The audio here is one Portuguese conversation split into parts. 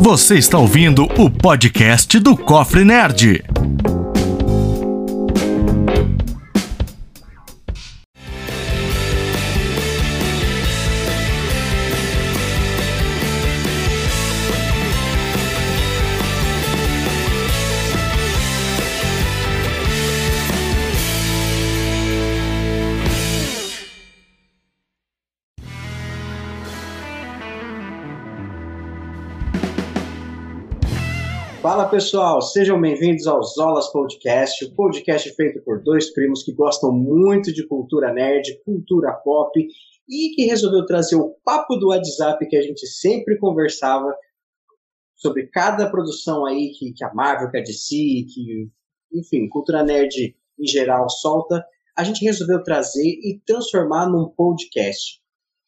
Você está ouvindo o podcast do Cofre Nerd. Pessoal, sejam bem-vindos ao Zolas Podcast, o podcast feito por dois primos que gostam muito de cultura nerd, cultura pop e que resolveu trazer o papo do WhatsApp que a gente sempre conversava sobre cada produção aí que, que a Marvel, que a DC, que, enfim, cultura nerd em geral solta. A gente resolveu trazer e transformar num podcast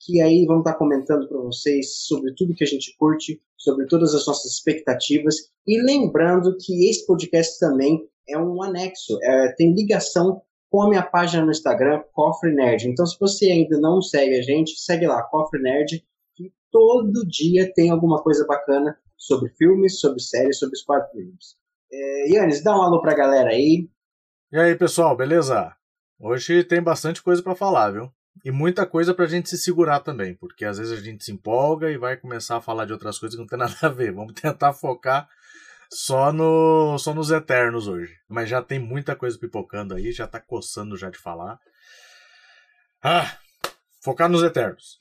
que aí vamos estar comentando para vocês sobre tudo que a gente curte, sobre todas as nossas expectativas. E lembrando que esse podcast também é um anexo, é, tem ligação com a minha página no Instagram, Cofre Nerd. Então, se você ainda não segue a gente, segue lá, Cofre Nerd, que todo dia tem alguma coisa bacana sobre filmes, sobre séries, sobre os quadrinhos. É, Yannis, dá um alô pra galera aí. E aí, pessoal, beleza? Hoje tem bastante coisa para falar, viu? E muita coisa pra gente se segurar também, porque às vezes a gente se empolga e vai começar a falar de outras coisas que não tem nada a ver. Vamos tentar focar só no só nos eternos hoje. Mas já tem muita coisa pipocando aí, já tá coçando já de falar. Ah, focar nos eternos.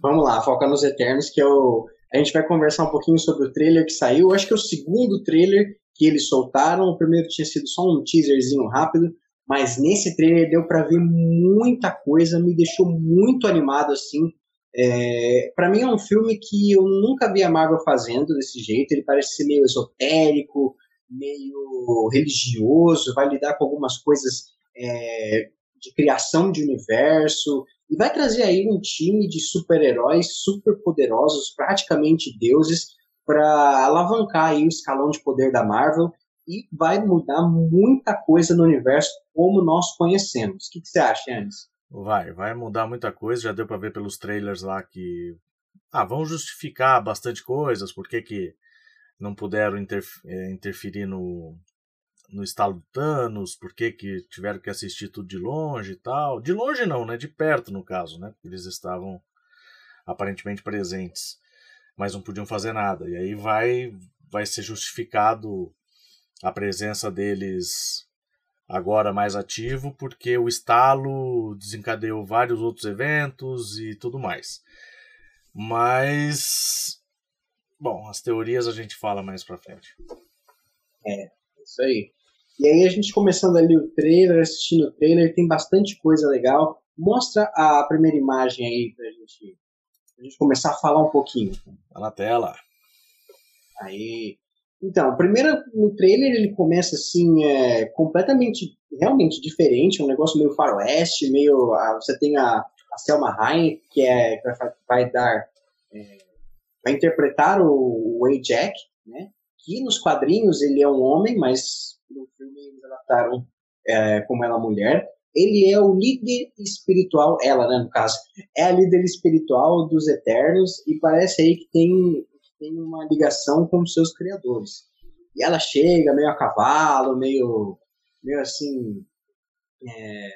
Vamos lá, focar nos eternos que eu a gente vai conversar um pouquinho sobre o trailer que saiu. Acho que é o segundo trailer que eles soltaram. O primeiro tinha sido só um teaserzinho rápido mas nesse trailer deu para ver muita coisa, me deixou muito animado assim. É, para mim é um filme que eu nunca vi a Marvel fazendo desse jeito. Ele parece ser meio esotérico, meio religioso, vai lidar com algumas coisas é, de criação de universo e vai trazer aí um time de super-heróis super poderosos, praticamente deuses, para alavancar aí o escalão de poder da Marvel e vai mudar muita coisa no universo como nós conhecemos. O que, que você acha, Anis? Vai, vai mudar muita coisa. Já deu para ver pelos trailers lá que ah, vão justificar bastante coisas, por que, que não puderam é, interferir no, no estalo do Thanos, por que, que tiveram que assistir tudo de longe e tal. De longe não, né? De perto, no caso, né? Eles estavam aparentemente presentes, mas não podiam fazer nada. E aí vai, vai ser justificado a presença deles agora mais ativo, porque o estalo desencadeou vários outros eventos e tudo mais. Mas, bom, as teorias a gente fala mais pra frente. É, isso aí. E aí a gente começando ali o trailer, assistindo o trailer, tem bastante coisa legal. Mostra a primeira imagem aí pra gente, pra gente começar a falar um pouquinho. Tá na tela. Aí. Então, primeiro no trailer ele começa assim, é, completamente, realmente diferente, um negócio meio faroeste, meio. Ah, você tem a, a Selma Hayek, que é que vai, vai dar. É, vai interpretar o, o Ajax, né? Que nos quadrinhos ele é um homem, mas no filme eles adaptaram é, como ela mulher. Ele é o líder espiritual, ela, né, no caso, é a líder espiritual dos Eternos e parece aí que tem tem uma ligação com os seus criadores. E ela chega meio a cavalo, meio, meio assim, é,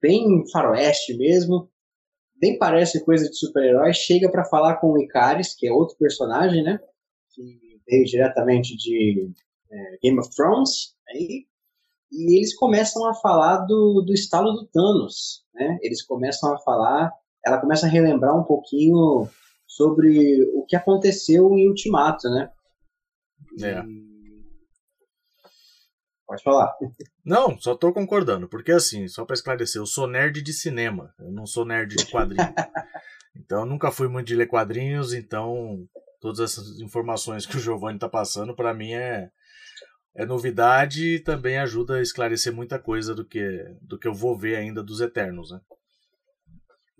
bem faroeste mesmo, bem parece coisa de super-herói, chega para falar com o Icaris, que é outro personagem, né? Que veio diretamente de é, Game of Thrones, aí, e eles começam a falar do, do estalo do Thanos, né? Eles começam a falar, ela começa a relembrar um pouquinho sobre o que aconteceu em Ultimato, né? É. Pode falar. Não, só tô concordando, porque assim, só para esclarecer, eu sou nerd de cinema, eu não sou nerd de quadrinhos. então, eu nunca fui muito de ler quadrinhos, então todas essas informações que o Giovanni tá passando, para mim é é novidade e também ajuda a esclarecer muita coisa do que do que eu vou ver ainda dos Eternos, né?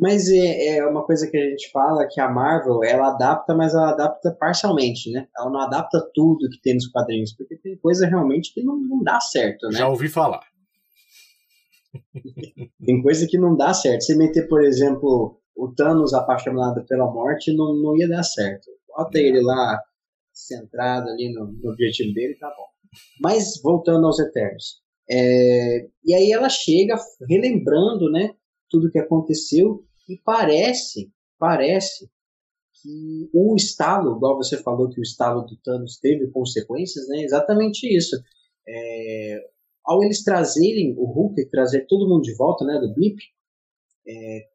Mas é, é, uma coisa que a gente fala que a Marvel, ela adapta, mas ela adapta parcialmente, né? Ela não adapta tudo que tem nos quadrinhos, porque tem coisa realmente que não, não dá certo, né? Já ouvi falar. tem coisa que não dá certo. Se meter, por exemplo, o Thanos apaixonado pela morte, não, não ia dar certo. Bota ele lá centrado ali no, no objetivo dele, tá bom. Mas voltando aos Eternos. É, e aí ela chega relembrando, né, tudo que aconteceu e parece, parece que o estalo, igual você falou que o estalo do Thanos teve consequências, né, exatamente isso. É, ao eles trazerem o Hulk, trazer todo mundo de volta, né, do Blip, é,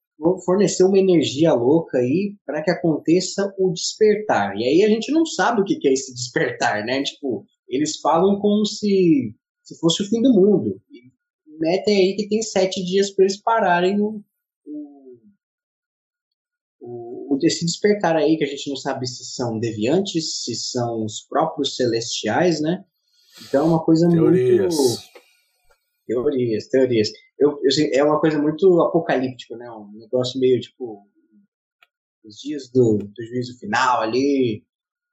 fornecer uma energia louca aí para que aconteça o despertar. E aí a gente não sabe o que é esse despertar, né? Tipo, eles falam como se, se fosse o fim do mundo. E metem aí que tem sete dias para eles pararem o, o, o, esse despertar aí, que a gente não sabe se são deviantes, se são os próprios celestiais, né? Então é uma coisa Teorias. muito. Teorias, teorias. Eu, eu, é uma coisa muito apocalíptica, né? Um negócio meio tipo. Os dias do, do juízo final ali,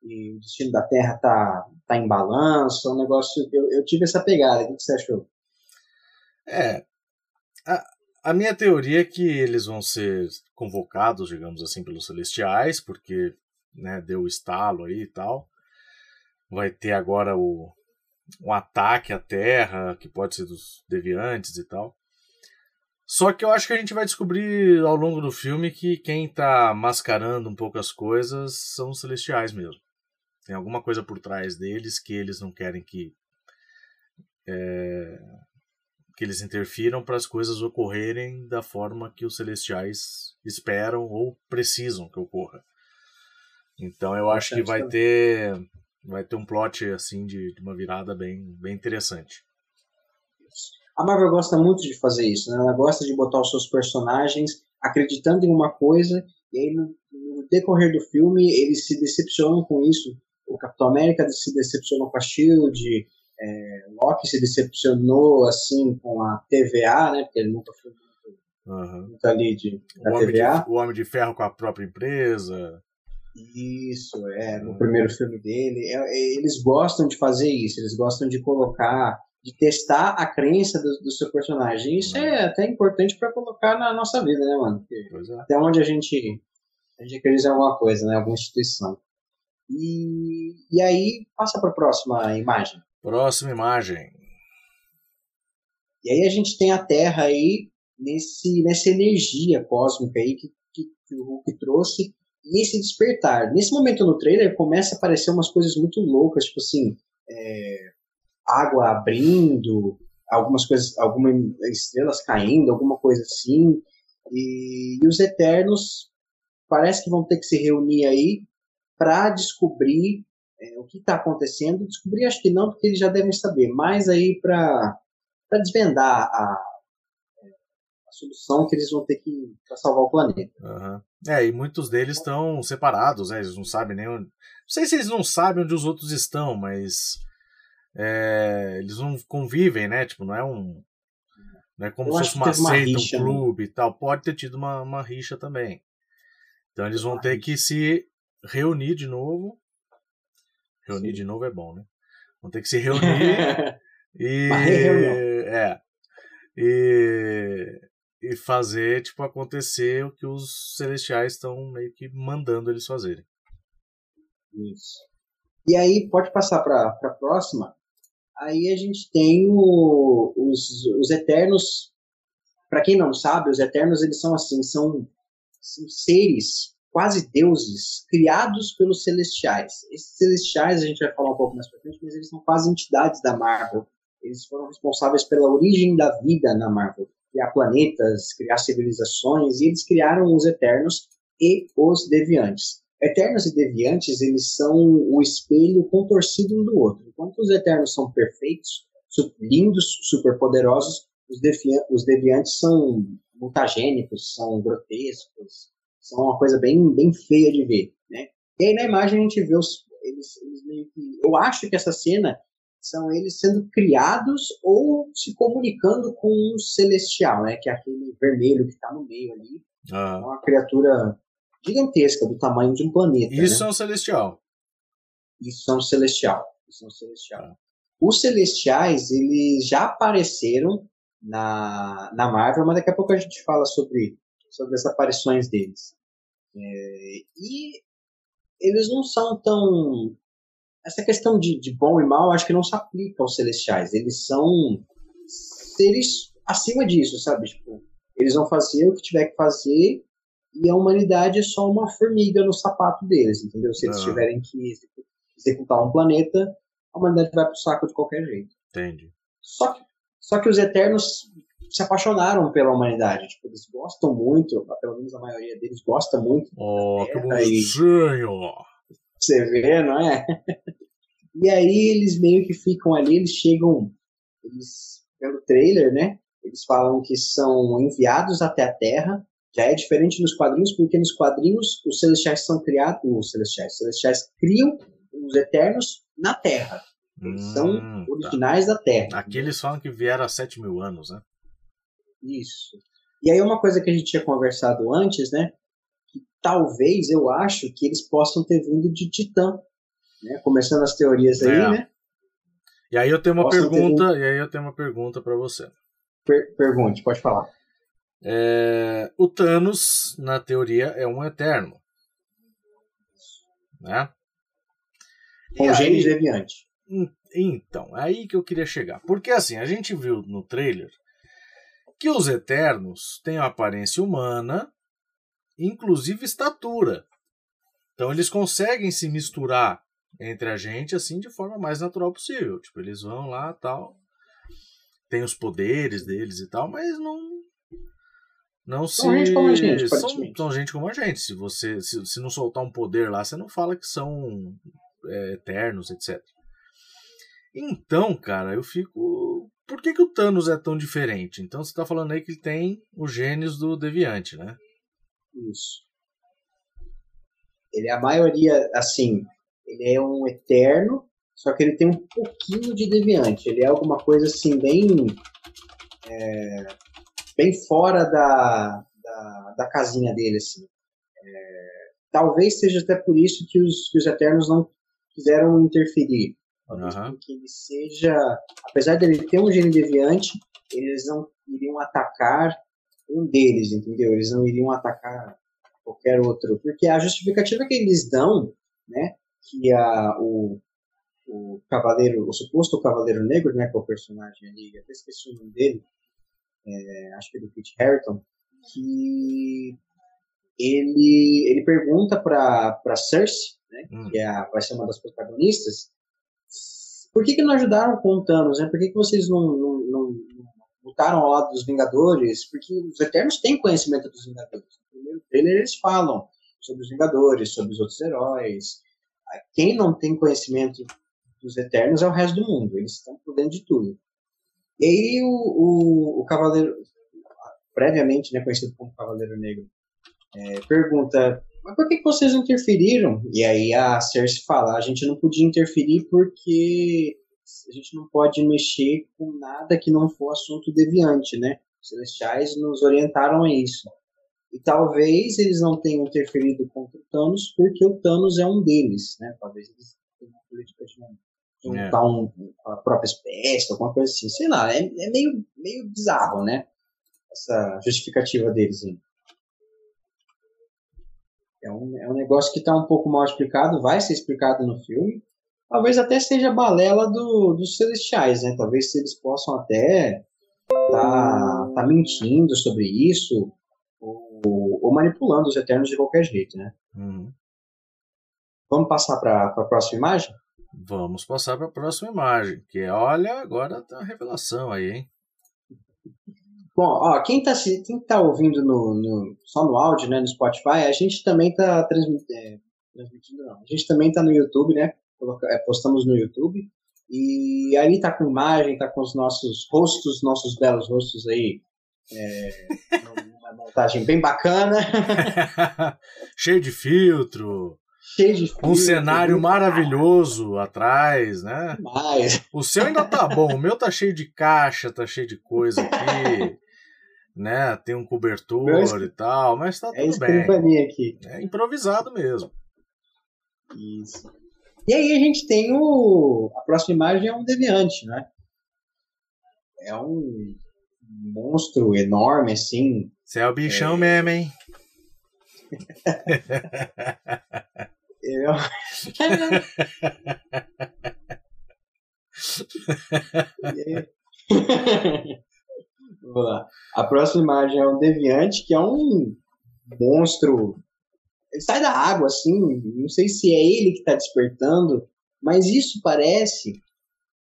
e o destino da Terra tá, tá em balanço, é um negócio. Eu, eu tive essa pegada, o que você achou? É. A, a minha teoria é que eles vão ser convocados, digamos assim, pelos celestiais, porque né, deu o estalo aí e tal. Vai ter agora o, um ataque à Terra, que pode ser dos deviantes e tal. Só que eu acho que a gente vai descobrir ao longo do filme que quem tá mascarando um pouco as coisas são os celestiais mesmo. Tem alguma coisa por trás deles que eles não querem que é, que eles interfiram para as coisas ocorrerem da forma que os celestiais esperam ou precisam que ocorra. Então eu acho que vai ter vai ter um plot assim de, de uma virada bem bem interessante. A Marvel gosta muito de fazer isso, né? Ela gosta de botar os seus personagens acreditando em uma coisa e aí no, no decorrer do filme eles se decepcionam com isso o Capitão América se decepcionou com a Shield, é, Loki se decepcionou assim com a TVA, né? Porque ele nunca foi muito, uhum. muito ali de, da o TVA. De, o Homem de Ferro com a própria empresa. Isso, é, no uhum. primeiro filme dele. É, é, eles gostam de fazer isso, eles gostam de colocar, de testar a crença do, do seu personagem. Isso uhum. é até importante para colocar na nossa vida, né, mano? É. Até onde a gente, a gente acredita em alguma coisa, né? Alguma instituição. E, e aí passa para a próxima imagem. Próxima imagem. E aí a gente tem a Terra aí nesse, nessa energia cósmica aí que, que, que o Hulk trouxe e esse despertar. Nesse momento no trailer começa a aparecer umas coisas muito loucas, tipo assim, é, água abrindo, algumas coisas, algumas estrelas caindo, alguma coisa assim. E, e os Eternos parece que vão ter que se reunir aí para descobrir é, o que está acontecendo. Descobrir, acho que não, porque eles já devem saber, mas aí para desvendar a, a, solução que eles vão ter que para salvar o planeta. Uhum. É, e muitos deles estão separados, né? eles não sabem nem onde. Não sei se eles não sabem onde os outros estão, mas é, eles não convivem, né? Tipo, não é um. Não é como Eu se fosse uma seita, um né? clube e tal. Pode ter tido uma, uma rixa também. Então eles vão ter que se reunir de novo. Reunir de novo é bom, né? Vão ter que se reunir e. É. E, e fazer, tipo, acontecer o que os celestiais estão meio que mandando eles fazerem. Isso. E aí, pode passar para a próxima. Aí a gente tem o, os, os Eternos. Para quem não sabe, os Eternos eles são assim, são, são seres quase deuses criados pelos celestiais. Esses celestiais a gente vai falar um pouco mais pra frente, mas eles são quase entidades da Marvel. Eles foram responsáveis pela origem da vida na Marvel, criar planetas, criar civilizações, e eles criaram os Eternos e os Deviantes. Eternos e Deviantes, eles são o espelho contorcido um do outro. Enquanto os Eternos são perfeitos, lindos, superpoderosos, os, os Deviantes são mutagênicos, são grotescos, são uma coisa bem, bem feia de ver, né? E aí na imagem a gente vê os, eles, eles meio que, eu acho que essa cena são eles sendo criados ou se comunicando com um celestial, né? Que é aquele vermelho que está no meio ali, ah. É uma criatura gigantesca do tamanho de um planeta. Isso né? é um celestial. Isso é um celestial. Isso é um celestial. Ah. Os celestiais eles já apareceram na, na Marvel, mas daqui a pouco a gente fala sobre sobre as aparições deles. É, e eles não são tão essa questão de, de bom e mal acho que não se aplica aos celestiais. Eles são seres acima disso, sabe? Tipo, eles vão fazer o que tiver que fazer e a humanidade é só uma formiga no sapato deles, entendeu? Se eles ah. tiverem que executar um planeta, a humanidade vai pro saco de qualquer jeito. Entendi. Só que, só que os Eternos se apaixonaram pela humanidade. Tipo, eles gostam muito, pelo menos a maioria deles gosta muito. Oh, que bonitinho! Você vê, não é? e aí eles meio que ficam ali, eles chegam, eles, pelo trailer, né? Eles falam que são enviados até a Terra. Já é diferente nos quadrinhos, porque nos quadrinhos os celestiais são criados, os celestiais, os celestiais criam os eternos na Terra. Eles hum, são tá. originais tá. da Terra. Aqui eles falam que vieram há 7 mil anos, né? Isso. E aí uma coisa que a gente tinha conversado antes, né? Que talvez eu acho que eles possam ter vindo de Titã. Né? Começando as teorias aí, é. né? E aí eu tenho uma possam pergunta, vindo... e aí eu tenho uma pergunta para você. Per pergunte, pode falar. É, o Thanos, na teoria, é um eterno. Né? Com genes deviante. Então, é aí que eu queria chegar. Porque assim, a gente viu no trailer que os Eternos têm aparência humana, inclusive estatura. Então eles conseguem se misturar entre a gente assim de forma mais natural possível. Tipo, eles vão lá tal. Tem os poderes deles e tal, mas não. Não são se. Gente como a gente, são, são gente como a gente. Se você se, se não soltar um poder lá, você não fala que são é, eternos, etc. Então, cara, eu fico. Por que, que o Thanos é tão diferente? Então você está falando aí que ele tem os genes do Deviante, né? Isso. Ele é a maioria, assim, ele é um eterno, só que ele tem um pouquinho de Deviante. Ele é alguma coisa assim, bem. É, bem fora da, da, da, casinha dele, assim. É, talvez seja até por isso que os, que os Eternos não quiseram interferir. Uhum. Que ele seja, apesar dele ter um gene deviante, eles não iriam atacar um deles, entendeu? Eles não iriam atacar qualquer outro, porque a justificativa que eles dão, né, que a, o, o cavaleiro, o suposto cavaleiro negro, né, que é o personagem ali, até esqueci o nome dele, é, acho que é do Kit Harington, que ele, ele pergunta para Cersei, né, hum. que é a, vai ser uma das protagonistas, por que, que não ajudaram com o Thanos? Né? Por que, que vocês não, não, não, lutaram ao lado dos Vingadores? Porque os Eternos têm conhecimento dos Vingadores. No primeiro trailer eles falam sobre os Vingadores, sobre os outros heróis. Quem não tem conhecimento dos Eternos é o resto do mundo. Eles estão por dentro de tudo. E aí o, o, o Cavaleiro, previamente né, conhecido como Cavaleiro Negro, é, pergunta mas por que, que vocês interferiram? E aí a Cersei fala, a gente não podia interferir porque a gente não pode mexer com nada que não for assunto deviante, né? Os celestiais nos orientaram a isso. E talvez eles não tenham interferido contra o Thanos porque o Thanos é um deles, né? Talvez eles tenham uma política de juntar é. um, a própria espécie, alguma coisa assim. Sei lá, é, é meio, meio bizarro, né? Essa justificativa deles. Hein? É um, é um negócio que está um pouco mal explicado, vai ser explicado no filme. Talvez até seja balela do, dos celestiais, né? Talvez eles possam até tá, tá mentindo sobre isso ou, ou, manipulando os Eternos de qualquer jeito, né? Uhum. Vamos passar para a próxima imagem? Vamos passar para a próxima imagem, que é, olha, agora tá a revelação aí, hein? Bom, ó, quem está quem tá ouvindo no, no, só no áudio, né, no Spotify, a gente também está transmitindo, é, transmitindo, não, a gente também está no YouTube, né, é, postamos no YouTube, e aí tá com imagem, tá com os nossos rostos, nossos belos rostos aí, é, uma montagem bem bacana. Cheio de filtro. Cheio de filtro. Um cenário maravilhoso atrás, né? Demais. O seu ainda tá bom, o meu tá cheio de caixa, tá cheio de coisa aqui né? Tem um cobertor e tal, mas tá é tudo bem. aqui. É improvisado mesmo. Isso. E aí a gente tem o. A próxima imagem é um deviante, né? É um monstro enorme, assim. Você é o bichão é... mesmo, hein? eu... Vamos lá. A próxima imagem é um deviante, que é um monstro. Ele sai da água, assim. Não sei se é ele que está despertando, mas isso parece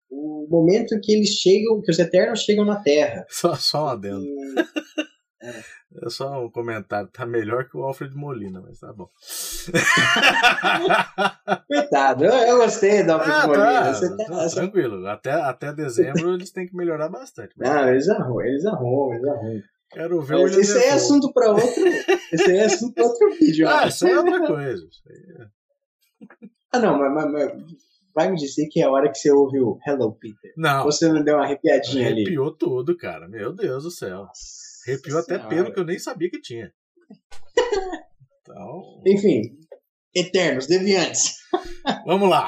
o momento que eles chegam, que os Eternos chegam na Terra. Só, só um adendo. É só um comentário, tá melhor que o Alfred Molina, mas tá bom. Coitado, eu, eu gostei do Alfred Ah, Molina. tá, Você tá- tá, você- tranquilo. Até, até dezembro eles têm que melhorar bastante. mas Não, eles arrumam, eles arrumam, eles arrumam. Quero ver o Mas William isso aí é assunto para outro. Isso aí é assunto para outro vídeo. Ah, isso aí é outra coisa. É- Ah, não, mas, mas- mas vai me dizer que é a hora que você ouve o Hello Peter. Não, Você não deu uma arrepiadinha ali. arrepiou tudo, cara. Meu Deus do céu. Arrepiou até Senhora. pelo que eu nem sabia que tinha. Então, Enfim, Eternos, Deviantes. vamos lá.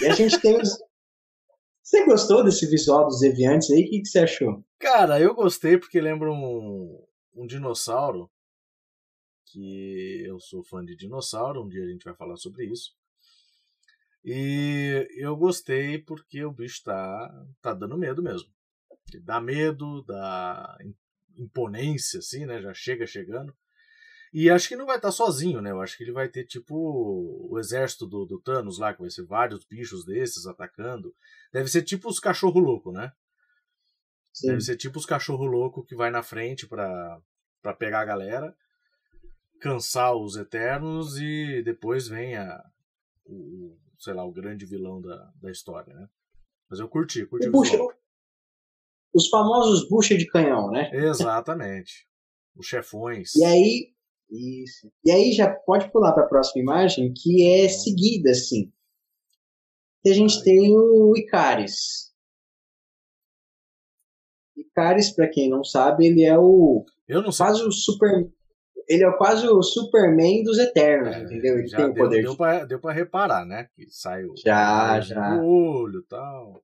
E a gente tem os. Você gostou desse visual dos Deviantes aí? O que, que você achou? Cara, eu gostei porque lembra um, um dinossauro. Que eu sou fã de dinossauro, um dia a gente vai falar sobre isso. E eu gostei porque o bicho tá, tá dando medo mesmo. Dá medo, dá imponência, assim, né? Já chega chegando. E acho que não vai estar sozinho, né? Eu acho que ele vai ter tipo o exército do, do Thanos lá, que vai ser vários bichos desses atacando. Deve ser tipo os cachorro louco, né? Sim. Deve ser tipo os cachorro louco que vai na frente pra, pra pegar a galera, cansar os Eternos e depois vem a, o, sei lá, o grande vilão da, da história, né? Mas eu curti, curti O visual. Os famosos bucha de canhão, né? Exatamente. Os chefões. E aí, isso. E aí já pode pular para a próxima imagem, que é seguida, assim. E a gente tem o Icaris. Icaris, para quem não sabe, ele é o Eu não sei. quase o super ele é quase o Superman dos Eternos, É, entendeu? Ele tem o deu, poder deu, de... pra, deu pra reparar, né? Que sai o Já, o já. do olho e tal.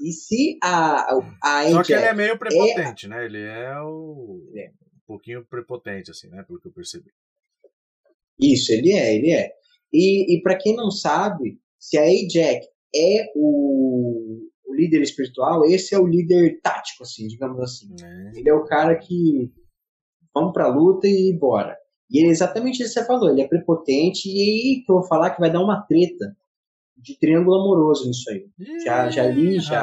E se a, a Só que ele é meio prepotente, né? Ele é o. Ele é. Um pouquinho prepotente, assim, né? Pelo que eu percebi. Isso, ele é, ele é. E, e para quem não sabe, se a Ajax é o, o líder espiritual, esse é o líder tático, assim, digamos assim. Né? Ele é o cara que vamos pra luta e bora. E é exatamente isso que você falou, ele é prepotente e aí que eu vou falar que vai dar uma treta de triângulo amoroso nisso aí. Já- já li, Ih, já.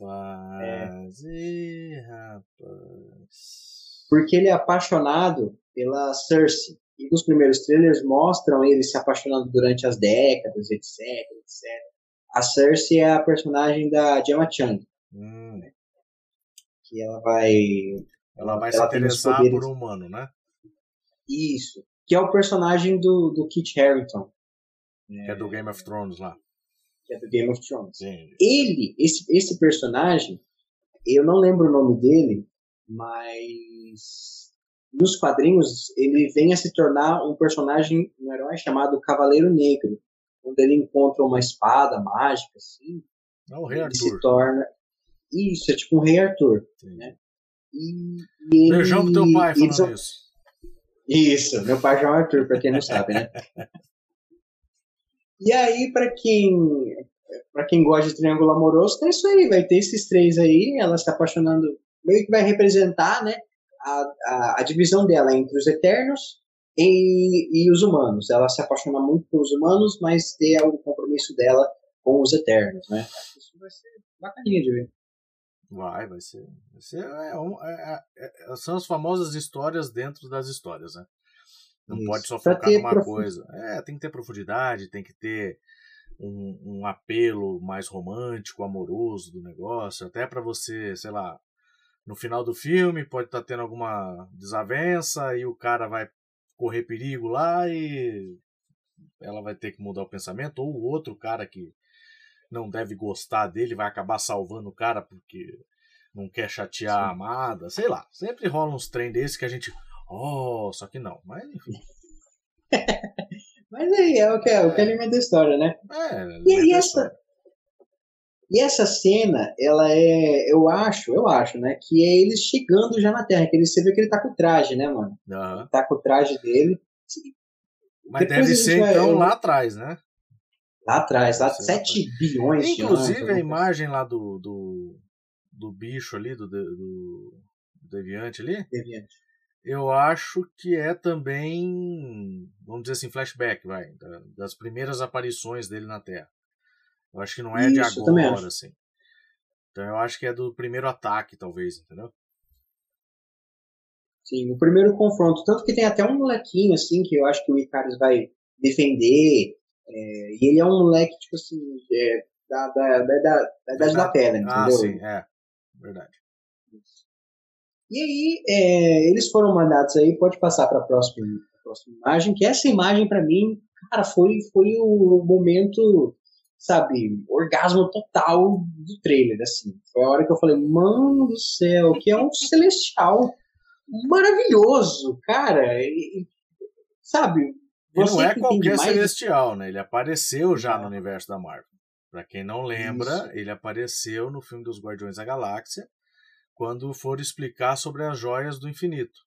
Rapaz, ih, rapaz. Porque ele é apaixonado pela Cersei. E nos primeiros trailers mostram ele se apaixonando durante as décadas, etc, etc. A Cersei é a personagem da Gemma Chan, Hum, que ela vai ela vai Ela se interessar por um humano, né? isso, que é o personagem do, do Kit Harington, Que é do Game of Thrones lá. Que é do Game of Thrones. Sim. ele, esse, esse personagem, eu não lembro o nome dele, mas nos quadrinhos ele vem a se tornar um personagem, um herói chamado Cavaleiro Negro, onde ele encontra uma espada mágica, assim, É o Rei ele se Arthur. torna. Isso, é tipo um Rei Arthur. Né? E, e ele, Beijão pro teu pai eles falando isso. Isso, meu pai João Arthur, pra quem não sabe, né? E aí, pra quem para quem gosta de triângulo amoroso, tem isso aí, vai ter esses três aí, ela se apaixonando, meio que vai representar, né, a, a, a divisão dela entre os eternos e, e os humanos. Ela se apaixona muito pelos humanos, mas ter o compromisso dela com os eternos, né? Isso vai ser bacaninha de ver. Vai, vai ser. Vai ser é é- é- é- são as famosas histórias dentro das histórias, né? Não Isso. pode só focar numa coisa. É, tem que ter profundidade, tem que ter um, um apelo mais romântico, amoroso do negócio, até pra você, sei lá, no final do filme pode estar tendo alguma desavença e o cara vai correr perigo lá e ela vai ter que mudar o pensamento, ou o outro cara que não deve gostar dele vai acabar salvando o cara porque não quer chatear a Sim. amada, sei lá. Sempre rola uns trem desses que a gente. Oh, só que não. Mas enfim. Mas aí é o que, é, o que alimenta a história, né? É, E, e essa, e essa cena, ela é, eu acho, eu acho, né, que é eles chegando já na Terra, que ele, você vê que ele tá com o traje, né, mano? Aham. Ele tá com o traje dele. Mas deve ser vai, então eu... lá atrás, né? Lá atrás, lá 7 bilhões Inclusive de anos, a imagem lá do, do, do bicho ali, do, do, do Deviante ali. Deviante. Eu acho que é também, vamos dizer assim, flashback, vai, das primeiras aparições dele na Terra. Eu acho que não é Isso, de agora, assim. Então eu acho que é do primeiro ataque, talvez, entendeu? Sim, o primeiro confronto. Tanto que tem até um molequinho, assim, que eu acho que o Icarus vai defender. É, e ele é um moleque, tipo assim, é, da, da, da, da, da idade da pedra, ah, entendeu? Ah, sim, é. Verdade. E aí, é, eles foram mandados aí, pode passar para a próxima, próxima imagem, que essa imagem, para mim, cara, foi, foi o momento, sabe, orgasmo total do trailer, assim. Foi a hora que eu falei, mano do céu, que é um celestial maravilhoso, cara. E, sabe? Ele não é qualquer celestial, né? Ele apareceu já no universo da Marvel. Para quem não lembra, Isso. ele apareceu no filme dos Guardiões da Galáxia, quando for explicar sobre as joias do infinito.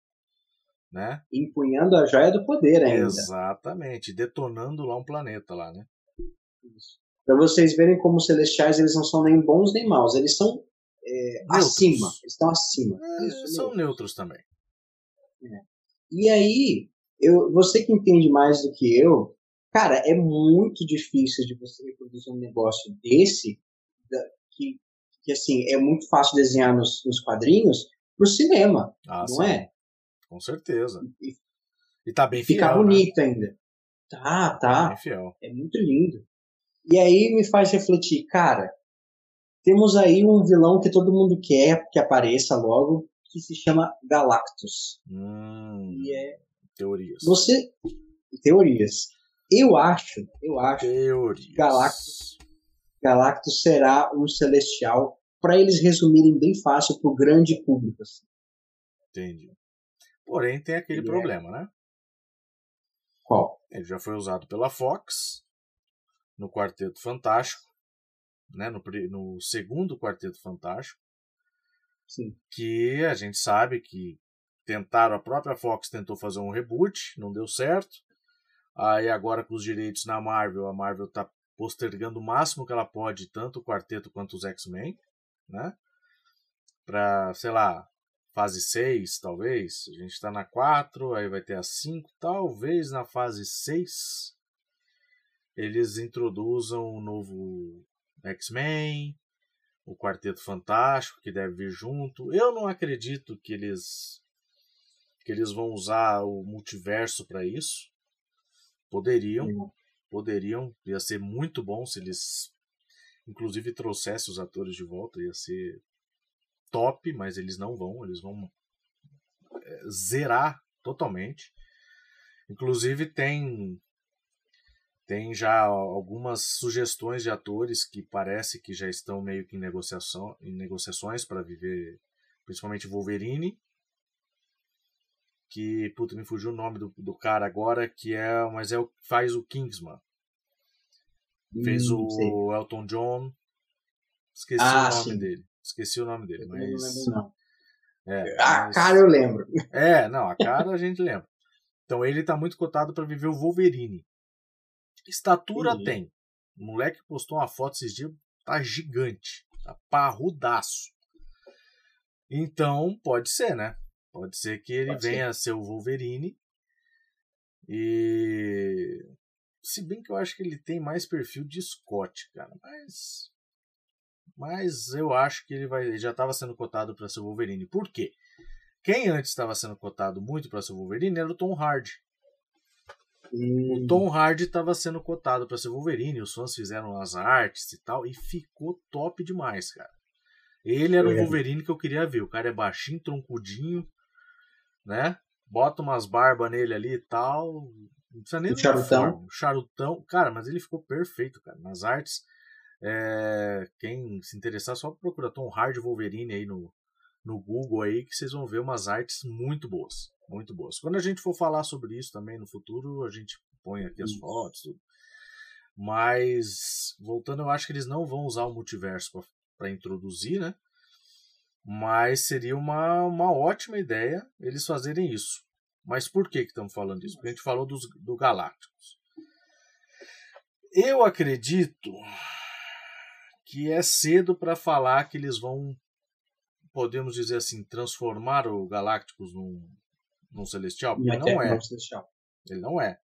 Né? Empunhando a joia do poder ainda. Exatamente, detonando lá um planeta lá, né? Para vocês verem como os celestiais eles não são nem bons nem maus, eles são é, acima, estão acima. É, Isso, são neutros, neutros também. É. E aí, eu, você que entende mais do que eu, cara, é muito difícil de você reproduzir um negócio desse, da, que, que assim, é muito fácil desenhar nos, nos quadrinhos, pro cinema, ah, não sim. é? Com certeza. E, e tá bem fica fiel. Fica né? bonito né? ainda. Tá, tá. Bem fiel. É muito lindo. E aí me faz refletir, cara, temos aí um vilão que todo mundo quer que apareça logo, que se chama Galactus. Hum, e é teorias. Você teorias. Eu acho, eu acho teorias. Galactus Galactus será um celestial para eles resumirem bem fácil para o grande público. Assim. Entendi. Porém, tem aquele Ele é problema, é... né? Qual? Ele já foi usado pela Fox no Quarteto Fantástico né, no, no segundo Quarteto Fantástico, Sim. que a gente sabe que tentaram, a própria Fox tentou fazer um reboot, não deu certo. Aí agora com os direitos na Marvel, a Marvel está postergando o máximo que ela pode, tanto o quarteto quanto os X-Men, né? Pra, sei lá, fase 6, talvez. A gente está na 4, aí vai ter a 5. Talvez na fase 6 eles introduzam um novo X-Men, o Quarteto Fantástico que deve vir junto. Eu não acredito que eles que eles vão usar o multiverso para isso. Poderiam. Poderiam, ia ser muito bom se eles inclusive trouxessem os atores de volta, ia ser top, mas eles não vão, eles vão é, zerar totalmente. Inclusive tem tem já algumas sugestões de atores que parece que já estão meio que em, negociação, em negociações para viver, principalmente Wolverine. Que, puta, me fugiu o nome do, do cara agora, que é. Mas é o que faz o Kingsman. Fez hum, o Elton John. Esqueci ah, o nome sim. dele. Esqueci o nome dele, eu mas. Não lembro, não. É, a mas... cara eu lembro. É, não, a cara a gente lembra. Então ele tá muito cotado para viver o Wolverine. Estatura tem. O moleque postou uma foto esses dias, tá gigante, tá parrudaço. Então, pode ser, né? Pode ser que ele pode venha ser. a ser o Wolverine. E. Se bem que eu acho que ele tem mais perfil de Scott, cara. Mas. Mas eu acho que ele vai. Ele já estava sendo cotado para ser o Wolverine. Por quê? Quem antes estava sendo cotado muito para ser o Wolverine era o Tom Hardy. Hum. O Tom Hardy estava sendo cotado para ser Wolverine, os fãs fizeram as artes e tal, e ficou top demais, cara. Ele era o um Wolverine que eu queria ver. O cara é baixinho, troncudinho, né? Bota umas barbas nele ali e tal. Não precisa nem um charutão. charutão. Cara, mas ele ficou perfeito, cara. Nas artes. É... Quem se interessar, só procura Tom Hardy Wolverine aí no, no Google aí, que vocês vão ver umas artes muito boas muito boas. Quando a gente for falar sobre isso também no futuro, a gente põe aqui as fotos, tudo. Mas, voltando, eu acho que eles não vão usar o multiverso para introduzir, né? Mas seria uma, uma ótima ideia eles fazerem isso. Mas por que, que estamos falando isso? Porque a gente falou dos, do Galácticos. Eu acredito que é cedo para falar que eles vão, podemos dizer assim, transformar o Galácticos num, num Celestial. Porque não é. Celestial. Ele não é.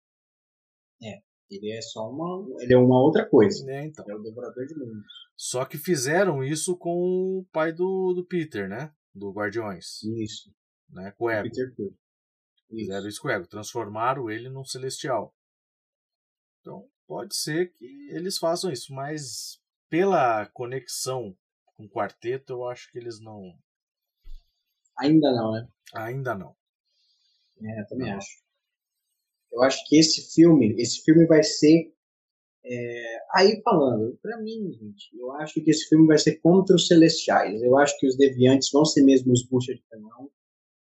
É. Ele é só uma. Ele é uma outra coisa. É, então. Ele é o Devorador de Mundos. Só que fizeram isso com o pai do, do Peter, né? Do Guardiões. Isso. Né? Com o Ego. Peter Quill. Fizeram isso com o Ego. Transformaram ele num Celestial. Então, pode ser que eles façam isso, mas pela conexão com o quarteto, eu acho que eles não. Ainda não, né? Ainda não. É, também acho. Eu acho que esse filme, esse filme vai ser. É, aí falando, pra mim, gente, eu acho que esse filme vai ser contra os celestiais. Eu acho que os deviantes vão ser mesmo os bucha de canhão.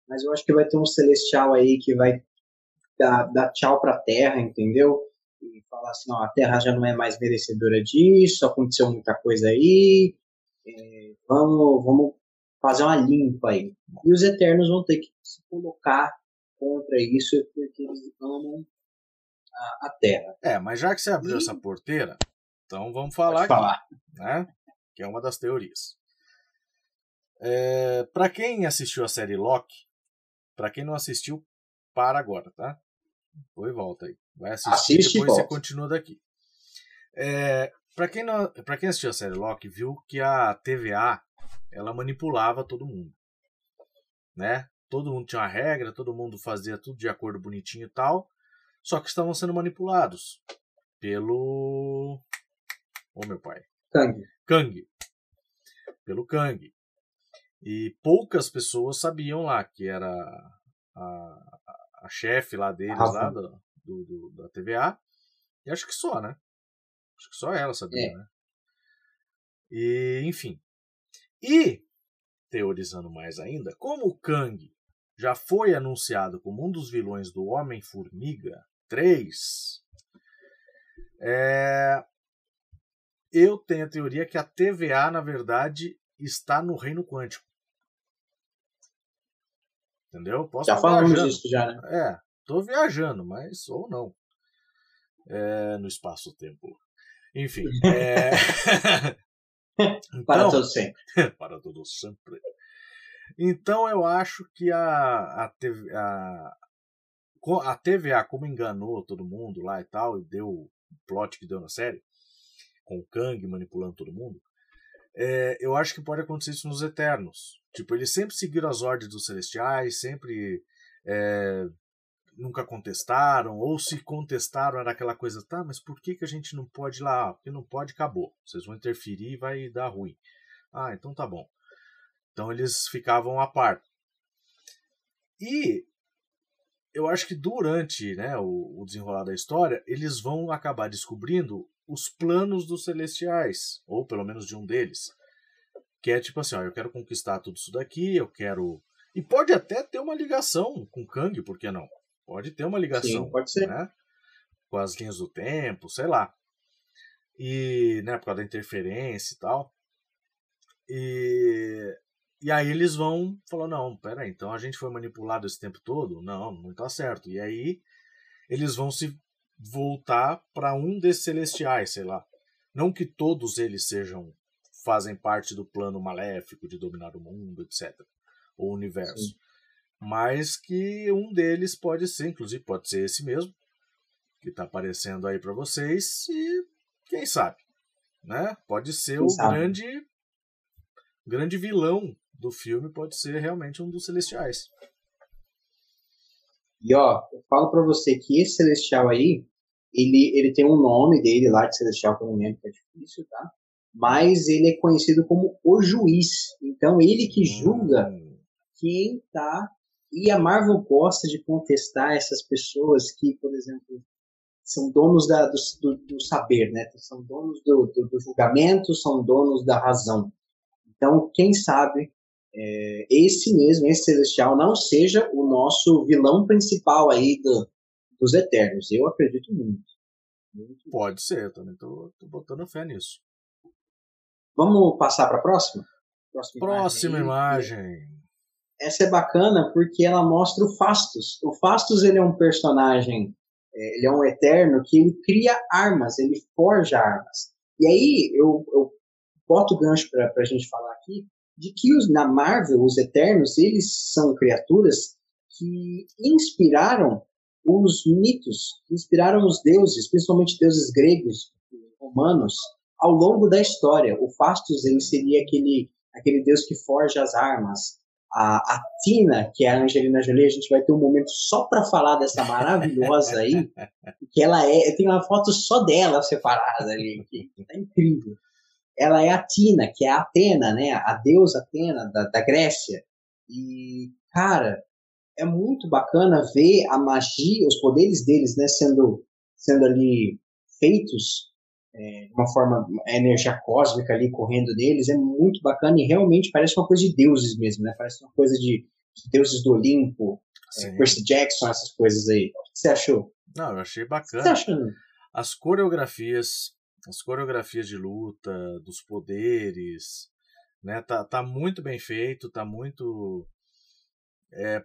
Mas eu acho que vai ter um celestial aí que vai dar, dar tchau pra terra, entendeu? E falar assim, ó, a terra já não é mais merecedora disso, aconteceu muita coisa aí. É, vamos, vamos fazer uma limpa aí. E os eternos vão ter que se colocar contra isso porque eles amam a, a terra. É, mas já que você abriu E- essa porteira, então vamos falar Pode aqui, falar. né? Que é uma das teorias. É, para quem assistiu a série Loki, para quem não assistiu, para agora, tá? Depois volta aí. Vai assistir Assiste e depois você volta. continua daqui. É, para quem não, para quem assistiu a série Loki, viu que a TVA ela manipulava todo mundo, né? Todo mundo tinha uma regra, todo mundo fazia tudo de acordo bonitinho e tal, só que estavam sendo manipulados pelo Ô meu pai, Kang. Kang. Pelo Kang. E poucas pessoas sabiam lá que era a, a, a chefe lá deles, Rafa. lá do, do- da TVA. E acho que só, né? Acho que só ela sabia, É. né? E, enfim. E, teorizando mais ainda, como o Kang já foi anunciado como um dos vilões do Homem-Formiga 3, é, eu tenho a teoria que a TVA, na verdade, está no reino quântico. Entendeu? Posso Já falamos viajando. disso já, né? É, tô viajando, mas ou não. É, no espaço-tempo. Enfim. É... Para então, todo sempre. para todo sempre. Então eu acho que a, a, TV, a, a TVA, como enganou todo mundo lá e tal, e deu o plot que deu na série, com o Kang manipulando todo mundo, é, eu acho que pode acontecer isso nos Eternos. Tipo, eles sempre seguiram as ordens dos Celestiais, sempre é, nunca contestaram, ou se contestaram era aquela coisa, tá, mas por que, que a gente não pode ir lá? Ah, porque não pode, acabou. Vocês vão interferir e vai dar ruim. Ah, então tá bom. Então eles ficavam a par. E eu acho que durante né, o, o desenrolar da história, eles vão acabar descobrindo os planos dos celestiais, ou pelo menos de um deles. Que é tipo assim, ó, eu quero conquistar tudo isso daqui, eu quero. E pode até ter uma ligação com Kang, por que não? Pode ter uma ligação. Sim, pode ser. Né? Com as linhas do tempo, sei lá. E, né, por causa da interferência e tal. E, e aí eles vão falar, não, pera aí, então a gente foi manipulado esse tempo todo? Não, não tá certo. E aí eles vão se voltar para um desses celestiais, sei lá. Não que todos eles sejam fazem parte do plano maléfico de dominar o mundo, etc. O universo. Sim. Mas que um deles pode ser, inclusive pode ser esse mesmo, que está aparecendo aí para vocês, e quem sabe, né? Pode ser Quem o sabe? grande grande vilão do filme, pode ser realmente um dos celestiais. E ó, eu falo pra você que esse Celestial aí, ele, ele tem um nome dele lá de Celestial, que eu não lembro, que é difícil, tá? Mas ele é conhecido como o juiz. Então ele que julga Hum, quem tá. E a Marvel gosta de contestar essas pessoas que, por exemplo, são donos da, do, do, do saber, né? São donos do, do, do julgamento, são donos da razão. Então, quem sabe é, esse mesmo, esse celestial, não seja o nosso vilão principal aí do, dos Eternos. Eu acredito muito. muito. pode ser, eu também tô, tô botando fé nisso. Vamos passar para a próxima? Próxima Próxima aí. imagem. essa é bacana porque ela mostra o Fastos. O Fastos ele é um personagem, é, ele é um eterno que ele cria armas, ele forja armas. E aí eu, eu boto o gancho para a gente falar aqui de que os, na Marvel, os Eternos, eles são criaturas que inspiraram os mitos, inspiraram os deuses, principalmente deuses gregos, romanos, ao longo da história. O Fastos ele seria aquele, aquele deus que forja as armas. A, a Tina, que é a Angelina Jolie, a gente vai ter um momento só para falar dessa maravilhosa aí, que ela é, tem uma foto só dela separada ali, que tá incrível ela é Atina, que é a Atena, né? A deusa Atena da, da Grécia. E, cara, é muito bacana ver a magia, os poderes deles, né, sendo, sendo ali feitos é, de uma forma, a energia cósmica ali correndo deles, é muito bacana e realmente parece uma coisa de deuses mesmo, né? Parece uma coisa de, de deuses do Olimpo, é, Percy Jackson, essas coisas aí. O que você achou? Não, eu achei bacana. O que você achou? As coreografias as coreografias de luta, dos poderes, né? Tá, tá muito bem feito, tá muito. É,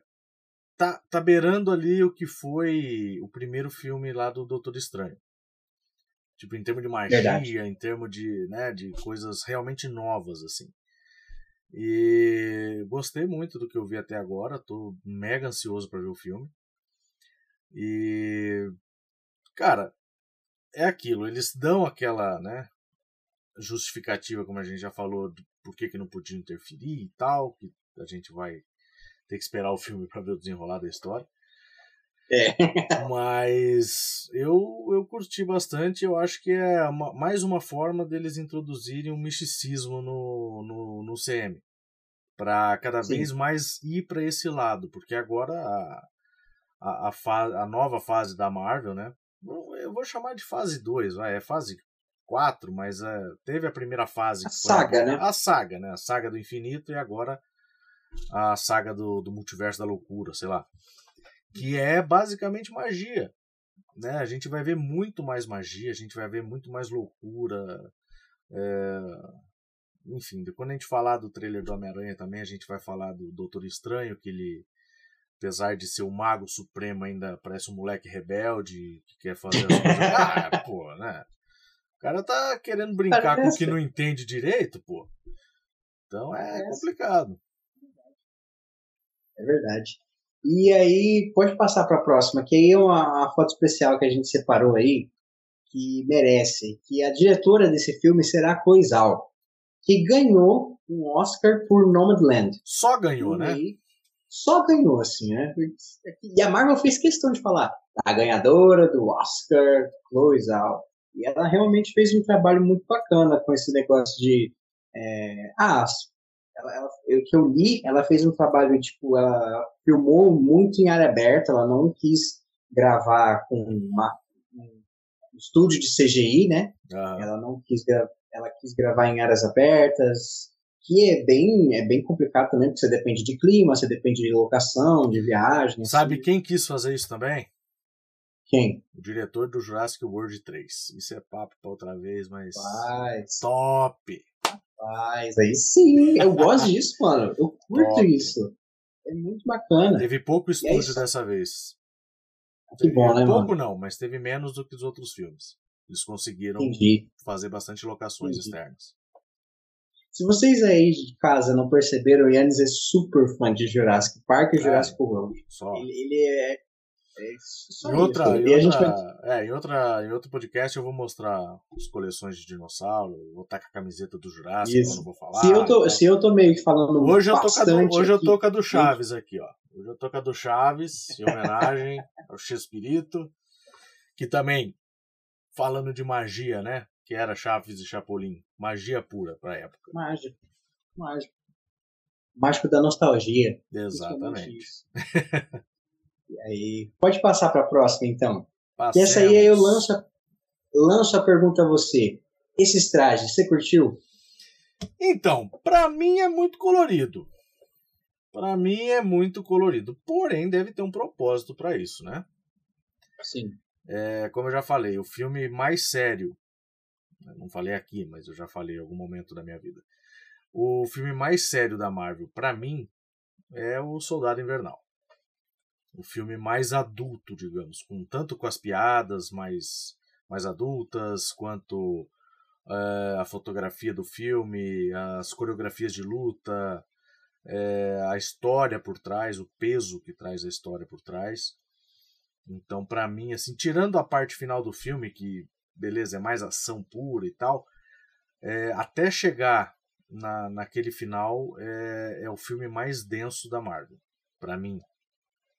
tá, tá beirando ali o que foi o primeiro filme lá do Doutor Estranho. Tipo, em termos de magia, Verdade. em termos de, né, de coisas realmente novas, assim. E gostei muito do que eu vi até agora, tô mega ansioso para ver o filme. E cara, é aquilo, eles dão aquela, né, justificativa, como a gente já falou, de por que, que não podia interferir e tal, que a gente vai ter que esperar o filme para ver o desenrolar da história. É. Mas eu, eu curti bastante, eu acho que é uma, mais uma forma deles introduzirem um misticismo no, no, no CM. Para cada Sim. vez mais ir para esse lado, porque agora a, a, a, fa a nova fase da Marvel, né? Eu vou chamar de fase 2, é fase 4, mas é, teve a primeira fase. A saga, a, né? A saga, né? A saga do infinito e agora a saga do, do multiverso da loucura, sei lá. Que é basicamente magia. Né? A gente vai ver muito mais magia, a gente vai ver muito mais loucura. É... Enfim, quando a gente falar do trailer do Homem-Aranha também, a gente vai falar do Doutor Estranho, que ele apesar de ser o mago supremo, ainda parece um moleque rebelde que quer fazer as coisas. ah, pô, né? O cara tá querendo brincar parece. com o que não entende direito, pô. Então é parece. complicado. É verdade. E aí, pode passar para a próxima, que aí é uma, uma, foto especial que a gente separou aí, que merece, que a diretora desse filme será a Coisal, que ganhou um Oscar por Nomadland. Só ganhou, né? Aí, só ganhou, assim, né? E a Marvel fez questão de falar a ganhadora do Oscar, Chloe Zhao. E ela realmente fez um trabalho muito bacana com esse negócio de. É, ah, ela, ela, eu, que eu li, ela fez um trabalho, tipo, ela filmou muito em área aberta, ela não quis gravar com uma, um estúdio de CGI, né? Uhum. Ela não quis, ela quis gravar em áreas abertas, que é bem, é bem complicado também, porque você depende de clima, você depende de locação, de viagem. Sabe assim. quem quis fazer isso também? Quem? O diretor do Jurassic World 3. Isso é papo pra outra vez, mas. Rapaz. Top! Rapaz, aí sim, eu gosto disso, mano. Eu curto Top. isso. É muito bacana. Teve pouco estúdio é dessa vez. Que bom, né, Pouco mano? não, mas teve menos do que os outros filmes. Eles conseguiram Entendi. fazer bastante locações Entendi. externas. Se vocês aí de casa não perceberam, o Yannis é super fã de Jurassic Park e é, Jurassic World. Só. Ele, ele é, é só em outra, isso. Em, outra, vai... é, em, outra, em outro podcast eu vou mostrar as coleções de dinossauro, vou estar com a camiseta do Jurassic, isso. quando vou falar. Se eu tô, então... se eu tô meio que falando hoje eu tô com a do, Hoje aqui. eu tô com a do Chaves aqui, ó. Hoje eu tô com a do Chaves, em homenagem ao Chespirito, que também, falando de magia, né? Que era Chaves e Chapolin. Magia pura pra época. Mágico. Mágico. Mágico da nostalgia. Exatamente. e aí, pode passar para a próxima então. E essa aí eu lanço, lanço a pergunta a você. Esses trajes, você curtiu? Então, para mim é muito colorido. Para mim é muito colorido. Porém, deve ter um propósito para isso, né? Sim. É, como eu já falei, o filme mais sério não falei aqui, mas eu já falei em algum momento da minha vida. O filme mais sério da Marvel, para mim, é o Soldado Invernal. O filme mais adulto, digamos, com tanto com as piadas mais, mais adultas, quanto é, a fotografia do filme, as coreografias de luta, é, a história por trás, o peso que traz a história por trás. Então, para mim, assim, tirando a parte final do filme, que beleza, é mais ação pura e tal, é, até chegar na, naquele final é, é o filme mais denso da Marvel, para mim,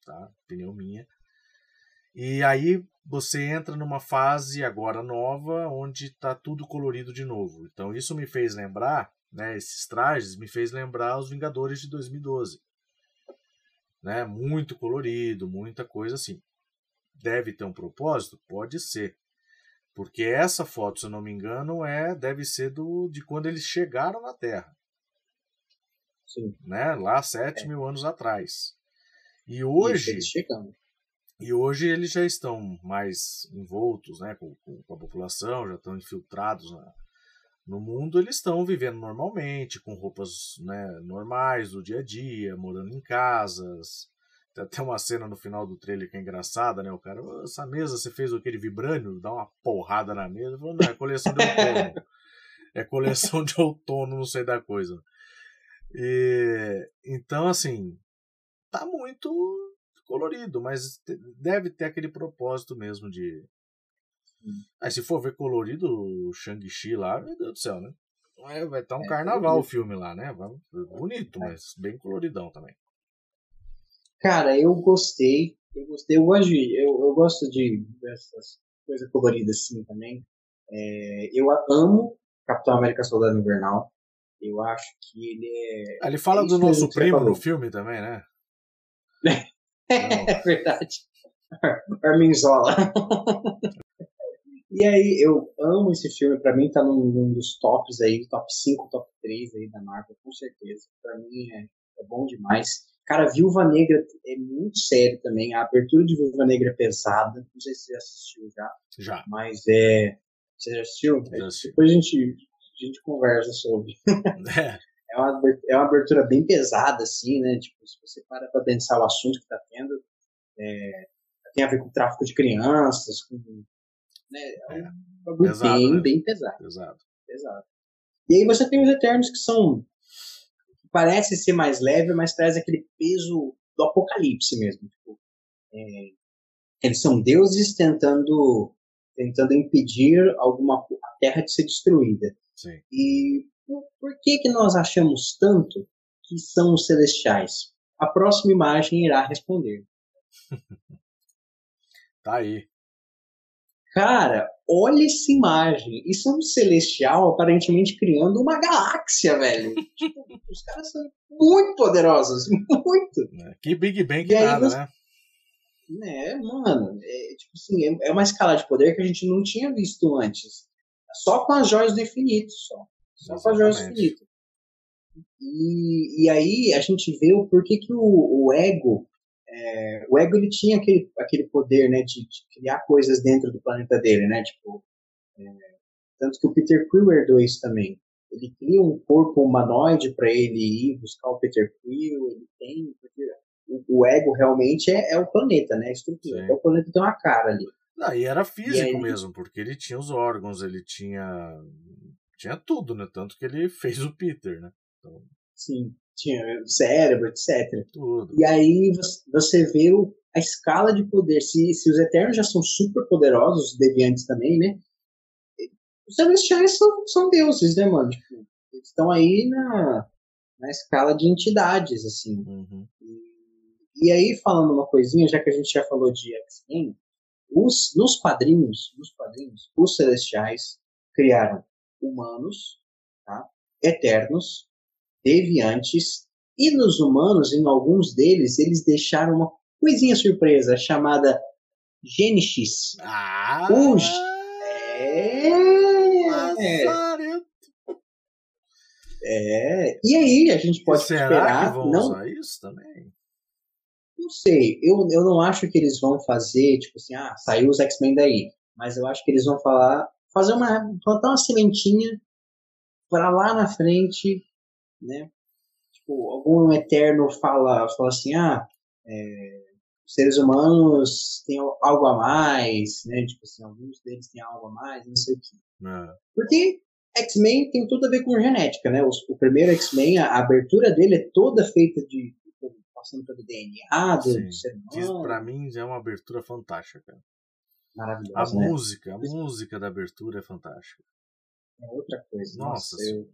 tá? Opinião minha. E aí você entra numa fase agora nova, onde está tudo colorido de novo. Então isso me fez lembrar, né? Esses trajes me fez lembrar os Vingadores de 2012, né? Muito colorido, muita coisa assim. Deve ter um propósito, pode ser. Porque essa foto, se eu não me engano, é deve ser do de quando eles chegaram na Terra. Sim. Né? Lá sete é. mil anos atrás. E hoje. E hoje eles já estão mais envoltos né, com, com a população, já estão infiltrados na, no mundo, eles estão vivendo normalmente, com roupas né, normais do dia a dia, morando em casas, tem até uma cena no final do trailer que é engraçada, né? O cara, essa mesa você fez aquele vibrânio, dá uma porrada na mesa. Falou, não, é coleção de outono. é coleção de outono, não sei da coisa. E, então, assim, tá muito colorido, mas deve ter aquele propósito mesmo de. Aí, se for ver colorido o Shang-Chi lá, meu Deus do céu, né? Vai estar um é, carnaval o filme lá, né? Bonito, é. mas bem coloridão também. Cara, eu gostei. Eu gostei. Eu gosto de, eu, eu gosto de dessas coisas coloridas assim também. É, eu amo Capitão América Soldado Invernal. Eu acho que ele é. Ah, ele fala é do nosso primo no filme também, né? é verdade. Arminzola. e aí, eu amo esse filme. Pra mim, tá num, num, dos tops aí, top 5, top 3 aí da Marvel, com certeza. Pra mim é, é bom demais. Cara, Viúva Negra é muito sério também. A abertura de Viúva Negra é pesada. Não sei se você assistiu já. Já. Mas é. Você já assistiu? Já assisti. Depois a gente, a gente conversa sobre. É. é, uma, é uma abertura bem pesada, assim, né? Tipo, se você para pra pensar o assunto que tá tendo, é, tem a ver com tráfico de crianças, com. Né, é um é. pesado, bem, né? bem pesado. Pesado. Pesado. E aí você tem os Eternos que são parece ser mais leve, mas traz aquele peso do apocalipse mesmo. Tipo, é, eles são deuses tentando tentando impedir alguma a Terra de ser destruída. Sim. E por, que que nós achamos tanto que são os celestiais? A próxima imagem irá responder. tá aí. Cara, olha essa imagem. Isso é um celestial aparentemente criando uma galáxia, velho. tipo, os caras são muito poderosos. Muito. É, que Big Bang que nada, você... né? É, mano. É, tipo assim, é, é uma escala de poder que a gente não tinha visto antes. Só com as joias do infinito, só. Só Exatamente. com as joias do infinito. E, e aí a gente vê o porquê que o, o ego é, o Ego ele tinha aquele, aquele poder né, de, de, criar coisas dentro do planeta dele, né? Tipo, é, tanto que o Peter Quill herdou isso também. Ele cria um corpo humanoide para ele ir buscar o Peter Quill, ele tem, porque o, o ego realmente é, é, o planeta, né? A estrutura. Então, o planeta tem uma cara ali. Não, e era físico e aí, mesmo, porque ele tinha os órgãos, ele tinha tinha tudo, né? Tanto que ele fez o Peter, né? Então... Sim tinha cérebro, etc. Tudo. E aí você vê a escala de poder. Se, se os Eternos já são super poderosos, os Deviantes também, né? Os Celestiais são, são deuses, né, mano? Tipo, eles estão aí na, na escala de entidades, assim. Uhum. E, e, aí, falando uma coisinha, já que a gente já falou de X-Men, os, nos quadrinhos, nos quadrinhos, os Celestiais criaram humanos, tá? Eternos, deviantes, e nos humanos, em alguns deles, eles deixaram uma coisinha surpresa chamada GNX. Ah! O... É... É. E aí, a gente pode será esperar. Que vão não... usar isso também? Não sei. Eu, eu não acho que eles vão fazer, tipo assim, ah, saiu os X-Men daí. Mas eu acho que eles vão falar, fazer uma. plantar uma sementinha para lá na frente né? tipo, algum eterno fala, fala assim, ah, é, os seres humanos têm algo a mais, né? Tipo assim, alguns deles têm algo a mais, não sei o que. É. Porque X-Men tem tudo a ver com genética, né? O, o primeiro X-Men, a, a abertura dele é toda feita de passando pelo DNA do, do ser humano. pra mim já é uma abertura fantástica, cara. A Maravilhoso, né? música, a música da abertura é fantástica. É outra coisa. Nossa Nossa, eu...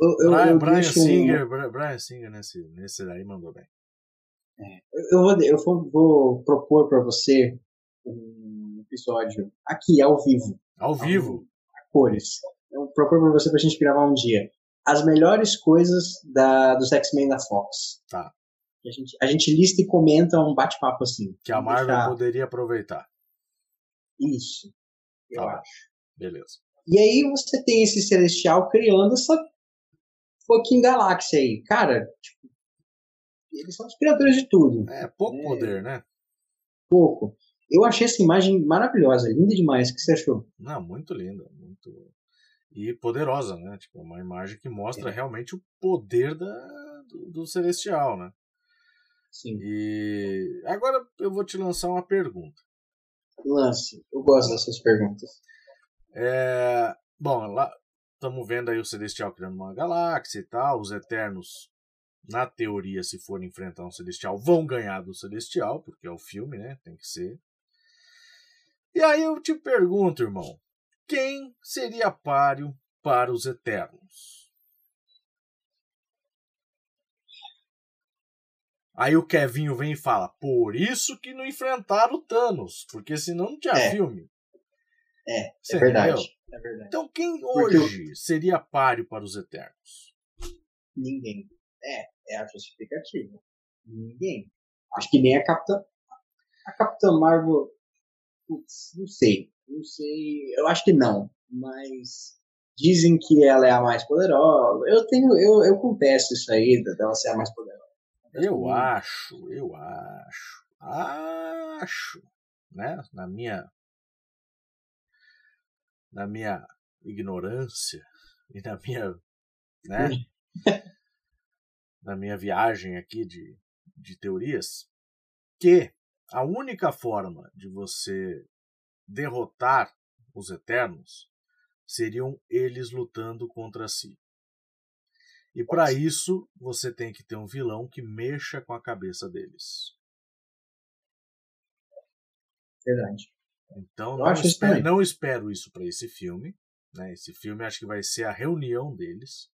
Eu, eu, Brian, eu Brian um- Singer, Brian Singer nesse, nesse daí mandou bem. eu, vou, eu vou, vou propor para você um episódio aqui, ao vivo, Ao vivo. a cores. Eu propor para você pra gente gravar um dia. As melhores coisas da, dos X-Men da Fox. Tá. A gente, a gente lista e comenta um bate-papo assim. Que a Marvel deixar- poderia aproveitar. Isso. Eu Tá acho. Beleza. E aí você tem esse Celestial criando essa fucking galáxia aí. Cara, tipo, eles são os criadores de tudo. É, pouco É. poder, né? Pouco. Eu achei essa imagem maravilhosa, linda demais. O que você achou? Não, muito linda. Muito... E poderosa, né? Tipo, uma imagem que mostra É. realmente o poder da, do, do Celestial, né? Sim. E agora eu vou te lançar uma pergunta. Lance. Eu gosto dessas perguntas. É, bom, lá estamos vendo aí o Celestial criando uma galáxia e tal. Os Eternos, na teoria, se forem enfrentar um Celestial, vão ganhar do Celestial, porque é o filme, né? Tem que ser. E aí eu te pergunto, irmão, quem seria páreo para os Eternos? Aí o Kevinho vem e fala: Por isso que não enfrentaram o Thanos, porque senão não tinha É. filme. É, Você é verdade. É verdade. Então quem Porque eu- hoje seria páreo para os Eternos? Ninguém. É, é a justificativa. Ninguém. Acho que nem a Capitã. A Capitã Marvel. Putz, não sei. Não sei. Eu acho que não. Mas dizem que ela é a mais poderosa. Eu tenho. Eu, eu contesto isso aí dela ser a mais poderosa. Eu Hum. acho, eu acho, acho, né? Na minha, na minha ignorância e na minha, né? na minha viagem aqui de, de teorias, que a única forma de você derrotar os Eternos seriam eles lutando contra si. E para isso você tem que ter um vilão que mexa com a cabeça deles. Verdade. Então Eu não, espero, não espero isso para esse filme. Né? Esse filme acho que vai ser a reunião deles,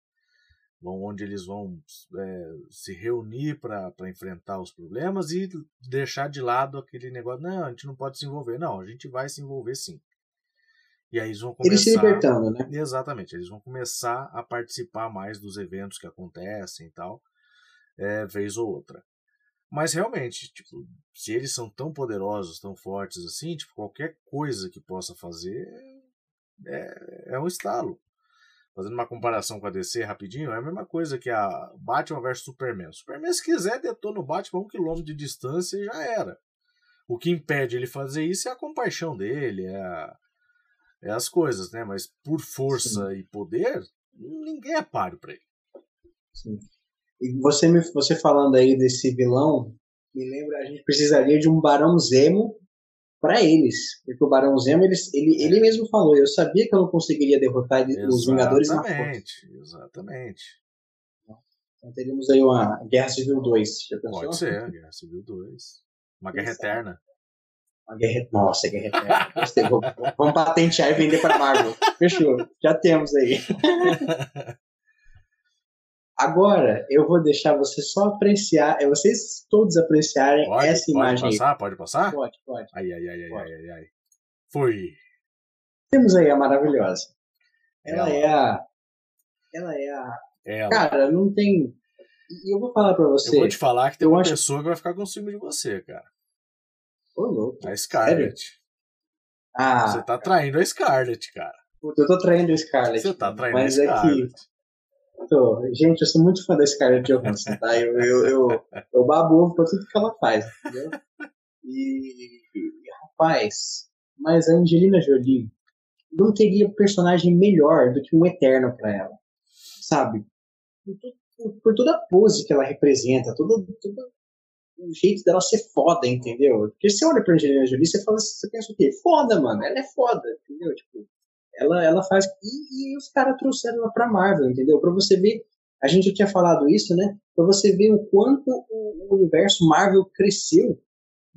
vão- onde eles vão é, se reunir para enfrentar os problemas e deixar de lado aquele negócio. Não, a gente não pode se envolver. Não, a gente vai se envolver sim. E aí eles vão começar. Eles se libertando, né? Exatamente, eles vão começar a participar mais dos eventos que acontecem e tal, é, vez ou outra. Mas realmente, tipo, se eles são tão poderosos, tão fortes assim, tipo, qualquer coisa que possa fazer é, é um estalo. Fazendo uma comparação com a DC rapidinho, é a mesma coisa que a Batman vs Superman. Superman, se quiser, detona o Batman a um quilômetro de distância e já era. O que impede ele fazer isso é a compaixão dele, é, a- é as coisas, né? Mas por força e poder, ninguém é páreo pra ele. Sim. E você, me, você falando aí desse vilão, me lembra, a gente precisaria de um Barão Zemo para eles. Porque o Barão Zemo, ele, ele, ele mesmo falou, eu sabia que eu não conseguiria derrotar ele- os Vingadores na. Exatamente, exatamente. Então teríamos aí uma Guerra Civil 2. Já pensou? Pode ser, Guerra Civil 2. Uma guerra Exato. eterna. Uma guerra... Nossa, Guerra Eterna. Gostei. Vamos patentear e vender para Marvel. Fechou. Já temos aí. Agora, eu vou deixar você só apreciar, é vocês todos apreciarem Pode, essa pode imagem aí. passar? Pode passar? Pode, pode. Ai, ai, ai, ai, Pode. ai, ai, ai. Foi. Temos aí a maravilhosa. Ela Ela. é a. Ela é a. Ela. Cara, não tem. E eu vou falar pra eu você. vou te falar que tem eu uma acho- pessoa que vai ficar com ciúme de você, cara. Ô, louco. A Scarlett. Ah, Você tá traindo a Scarlett, cara. puta, eu tô traindo a Scarlett. Você tá traindo a é que. Scarlett. Tô. Gente, eu sou muito fã da Scarlett Johansson, tá? Eu, eu, eu, eu babo ovo pra tudo que ela faz, entendeu? E, rapaz, mas a Angelina Jolie não teria personagem melhor do que um Eterno pra ela, sabe? Por toda a pose que ela representa, todo, todo o jeito dela ser foda, entendeu? Porque você olha pra Angelina Jolie, você fala, você pensa o quê? Foda, mano, ela é foda, entendeu? Tipo, ela, ela faz. E, e os caras trouxeram ela pra Marvel, entendeu? Pra você ver. A gente já tinha falado isso, né? Pra você ver o quanto o universo Marvel cresceu.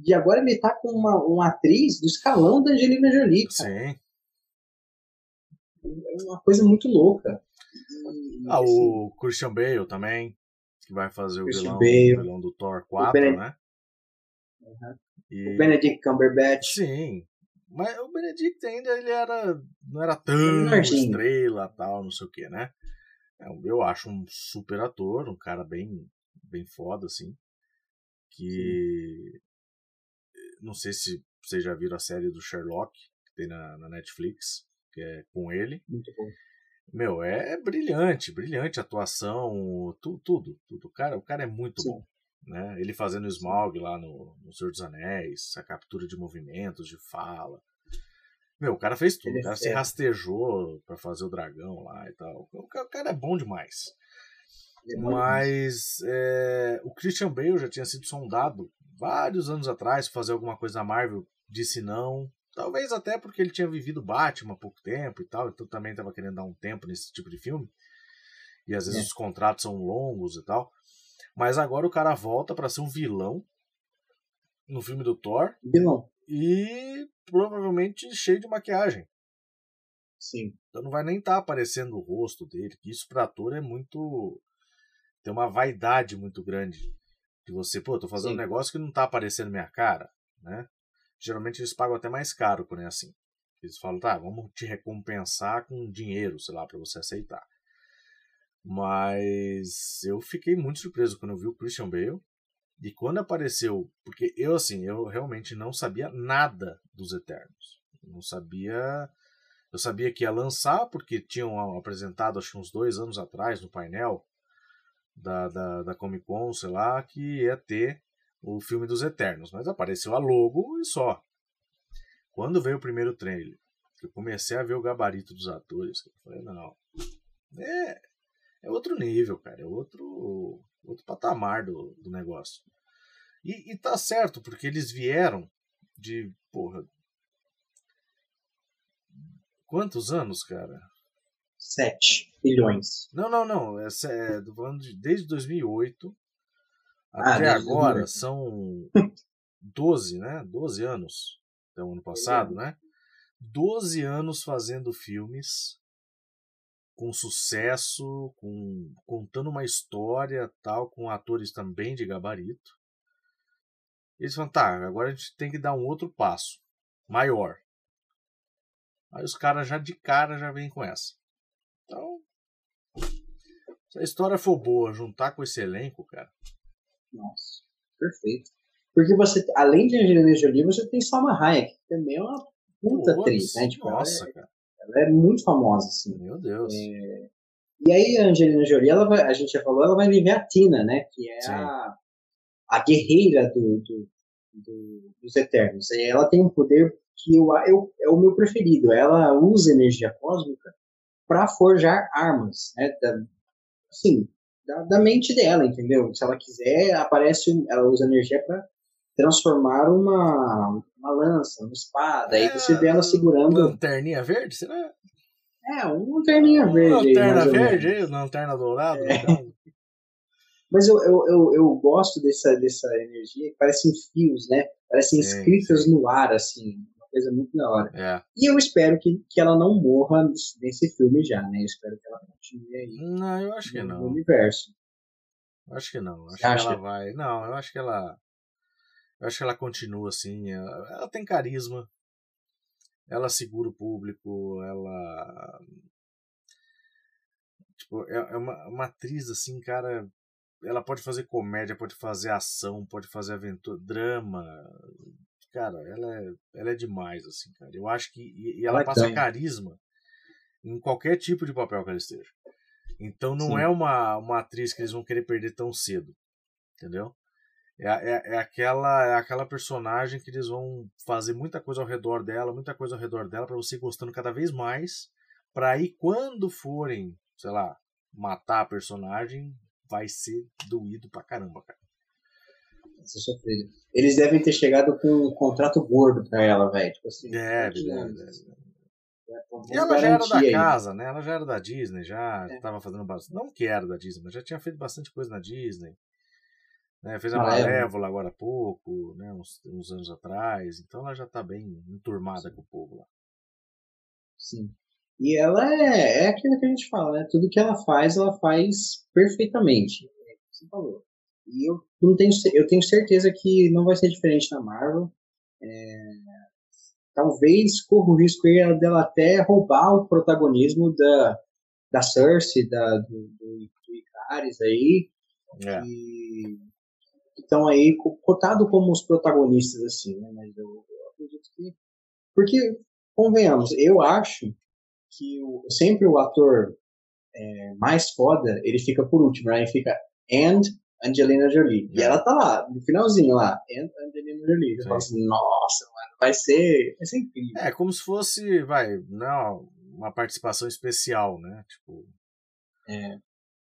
E agora ele tá com uma, uma atriz do escalão da Angelina Jolie. Cara. Sim. É uma coisa muito louca. E, ah, assim, o Christian Bale também, que vai fazer o vilão, vilão, do Thor 4, né? Uhum. E... O Benedict Cumberbatch. Sim, mas o Benedict ainda ele era não era tão estrela, tal, não sei o que, né? É eu acho um super ator, um cara bem bem foda assim, que Sim. não sei se vocês já viram a série do Sherlock que tem na, na Netflix, que é com ele. Muito bom. Meu, é brilhante, brilhante a atuação, tudo, tudo, tudo. O cara, o cara é muito Sim. bom. Né? Ele fazendo o Smaug lá no, no Senhor dos Anéis, a captura de movimentos, de fala. Meu, o cara fez tudo. Ele o cara é. se rastejou para fazer o dragão lá e tal. O cara é bom demais. É Mas é, o Christian Bale já tinha sido sondado vários anos atrás fazer alguma coisa na Marvel. Disse não. Talvez até porque ele tinha vivido Batman há pouco tempo e tal. Então também estava querendo dar um tempo nesse tipo de filme. E às vezes é. os contratos são longos e tal. Mas agora o cara volta para ser um vilão no filme do Thor. Vilão. E provavelmente cheio de maquiagem. Sim. Então não vai nem estar tá aparecendo o rosto dele, que isso para ator é muito tem uma vaidade muito grande de você, pô, tô fazendo Sim. um negócio que não tá aparecendo minha cara, né? Geralmente eles pagam até mais caro quando é assim. Eles falam, tá, vamos te recompensar com dinheiro, sei lá, para você aceitar. Mas eu fiquei muito surpreso quando eu vi o Christian Bale. E quando apareceu, porque eu assim, eu realmente não sabia nada dos Eternos. Não sabia. Eu sabia que ia lançar, porque tinham apresentado, acho uns dois anos atrás, no painel da, da, da Comic Con, sei lá, que ia ter o filme dos Eternos. Mas apareceu a logo e só. Quando veio o primeiro trailer, eu comecei a ver o gabarito dos atores, eu falei, não. É, é outro nível, cara. É outro, outro patamar do, do negócio. E, e tá certo, porque eles vieram de, porra. Quantos anos, cara? Sete bilhões. Não, não, não. É, é, falando de, desde 2008 ah, até agora 2008. são 12, né? 12 anos. Até o ano passado, né? 12 anos fazendo filmes com sucesso, com contando uma história tal, com atores também de gabarito. Eles falam, tá, agora a gente tem que dar um outro passo, maior. Aí os caras já de cara já vêm com essa. Então, se a história for boa, juntar com esse elenco, cara. Nossa, perfeito. Porque você, além de Angelina Jolie, você tem Salma Hayek, que também é uma puta atriz, né? Tipo, nossa, é, cara. Ela é muito famosa, assim. Meu Deus. É... E aí a Angelina Jolie, ela vai, a gente já falou, ela vai viver a Tina, né? Que é a, a guerreira do, do, do, dos Eternos. E ela tem um poder que eu, eu, é o meu preferido. Ela usa energia cósmica para forjar armas, né? Da, assim, da, da, mente dela, entendeu? Se ela quiser, aparece, ela usa energia para transformar uma, uma lança, uma espada. É, aí você vê ela segurando. Lanterninha verde, será? É, uma lanterninha verde. Lanterna aí, verde, aí, lanterna dourada. É. Então. Mas eu, eu, eu, eu, gosto dessa, dessa energia que parecem fios, né? Parecem escritas sim. no ar, assim. Uma coisa muito da hora. É. E eu espero que, que ela não morra nesse filme já, né? Eu espero que ela continue aí. Não, eu acho que no, não. No universo. Eu acho que não. Acho que ela vai. Não, eu acho que ela eu acho que ela continua assim. Ela, ela tem carisma. Ela segura o público. Ela. Tipo, é, é uma, uma atriz assim, cara. Ela pode fazer comédia, pode fazer ação, pode fazer aventura, drama. Cara, ela é, ela é demais, assim, cara. Eu acho que. E, e ela, ela passa tem. carisma em qualquer tipo de papel que ela esteja. Então não Sim. é uma, uma atriz que eles vão querer perder tão cedo. Entendeu? É, é, é, aquela, é aquela personagem que eles vão fazer muita coisa ao redor dela, muita coisa ao redor dela, para você gostando cada vez mais. Pra aí, quando forem, sei lá, matar a personagem, vai ser doído pra caramba, cara. Eles devem ter chegado com um contrato gordo pra ela, velho. Tipo assim, Deve, deve, deve. Vamos E ela já era da aí. casa, né? Ela já era da Disney, já É. estava fazendo bastante. Não que era da Disney, mas já tinha feito bastante coisa na Disney. Né? Fez a Malévola. Malévola agora há pouco, né? uns, uns anos atrás. Então ela já tá bem enturmada com o povo lá. Sim. E ela é, é aquilo que a gente fala, né? Tudo que ela faz, ela faz perfeitamente. É que você falou. E eu não tenho, eu tenho certeza que não vai ser diferente na Marvel. É, talvez corra o risco dela até roubar o protagonismo da, da Cersei, da, do, do, do Icaris aí, É. estão aí co- cotado como os protagonistas, assim, né? Mas eu, eu acredito que. Porque, convenhamos, eu acho que o- sempre o ator é, mais foda, ele fica por último, né? Ele fica and Angelina Jolie. E É. ela tá lá, no finalzinho lá, and Angelina Jolie. Sim. fala assim, nossa, mano, vai ser, vai ser incrível. É, como se fosse, vai, não, uma participação especial, né? Tipo. É.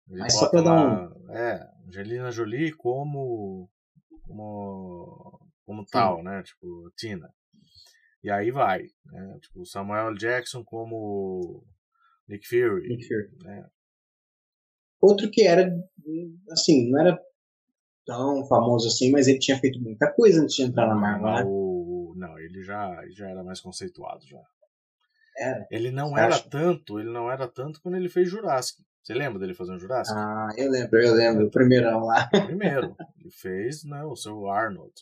ele Mas só pra dar lá, É, Angelina Jolie como. como. como tal, né? Tipo, Tina. E aí vai, né? Tipo, Samuel. Jackson como Nick Fury. Nick Fury. né? Outro que era, assim, não era tão famoso assim, mas ele tinha feito muita coisa antes de entrar na Marvel, né? o- Não, ele já, já era mais conceituado já. Era. Ele não era acha? tanto, ele não era tanto quando ele fez Jurassic. Você lembra dele fazendo Jurassic? Ah, eu lembro, eu lembro, o primeirão lá. Primeiro, ele fez né, o seu Arnold.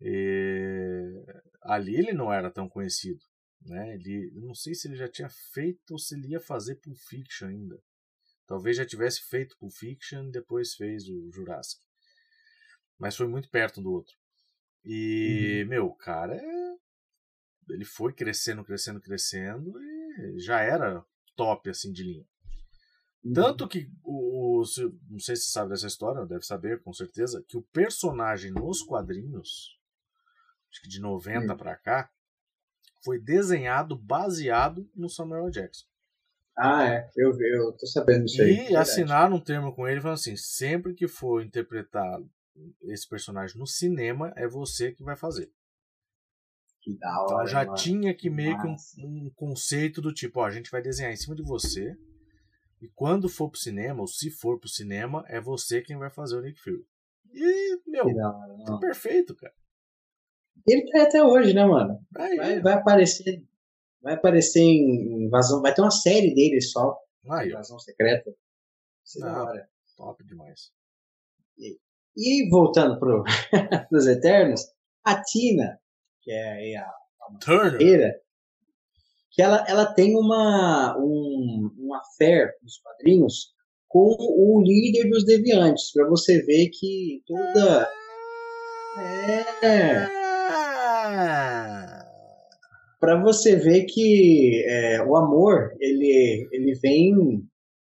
E ali ele não era tão conhecido. Né? Ele, não sei se ele já tinha feito ou se ele ia fazer Pulp Fiction ainda. Talvez já tivesse feito Pulp Fiction e depois fez o Jurassic. Mas foi muito perto um do outro. E, meu, o cara é... Ele foi crescendo, crescendo, crescendo e já era top assim de linha. Tanto que o, o- se- não sei se você sabe dessa história, deve saber com certeza, que o personagem nos quadrinhos, acho que de 90 Hum. pra cá, foi desenhado baseado no Samuel. Jackson. Ah, é, eu, eu tô sabendo disso aí. E assinaram um termo com ele falando assim: sempre que for interpretar esse personagem no cinema, é você que vai fazer. Que da Então hora, já mano. tinha que meio que um, um conceito do tipo: ó, a gente vai desenhar em cima de você. E quando for pro cinema, ou se for pro cinema, é você quem vai fazer o Nick Fury. E, meu, tá não. perfeito, cara. Ele tá aí até hoje, né, mano? Aí, Vai, vai aparecer. Vai aparecer em invasão. Vai ter uma série dele só. aí Invasão secreta. Isso é Ah. top demais. E voltando pro dos Eternos, a Tina, que é aí a Turner. guerreira, que ela, ela tem uma um, um affair nos quadrinhos com o líder dos deviantes, pra você ver que toda é para você ver que é, o amor ele ele vem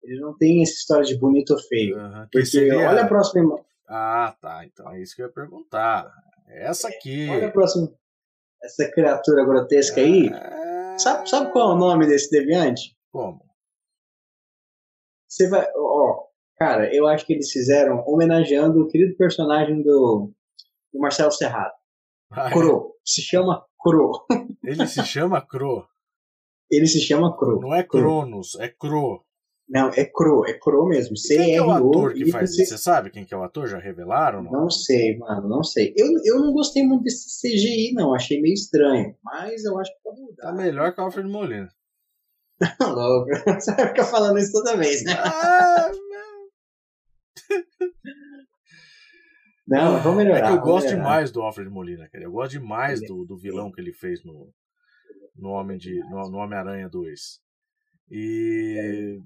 ele não tem essa história de bonito ou feio que porque seria- olha a próxima ima- Ah, tá. Então é isso que eu ia perguntar. Essa aqui. olha a próxima essa criatura grotesca aí? Ah, sabe, sabe qual é o nome desse deviante? Como? você vai ó cara eu acho que eles fizeram homenageando o querido personagem do, do Marcelo Serrado. Ah, Cro se chama Cro Ele se chama Cro. ele se chama Cro Não é Cronos, é Cro. Não é Cro é Cro mesmo E Quem que é o ator que faz isso? Você sabe quem que é o ator? Já revelaram? Não? Não sei, mano, não sei. Eu, eu não gostei muito desse CGI, não. Achei meio estranho. Mas eu acho que pode Tá mudar. melhor que o Alfred Molina. Tá louco. Você vai ficar falando isso toda vez, né? Ah, Não, mas vamos melhorar. É que eu gosto melhorar. demais do Alfred Molina, cara. Eu gosto demais Ele- do, do vilão que ele fez no, no Homem de no, no Homem-Aranha 2. E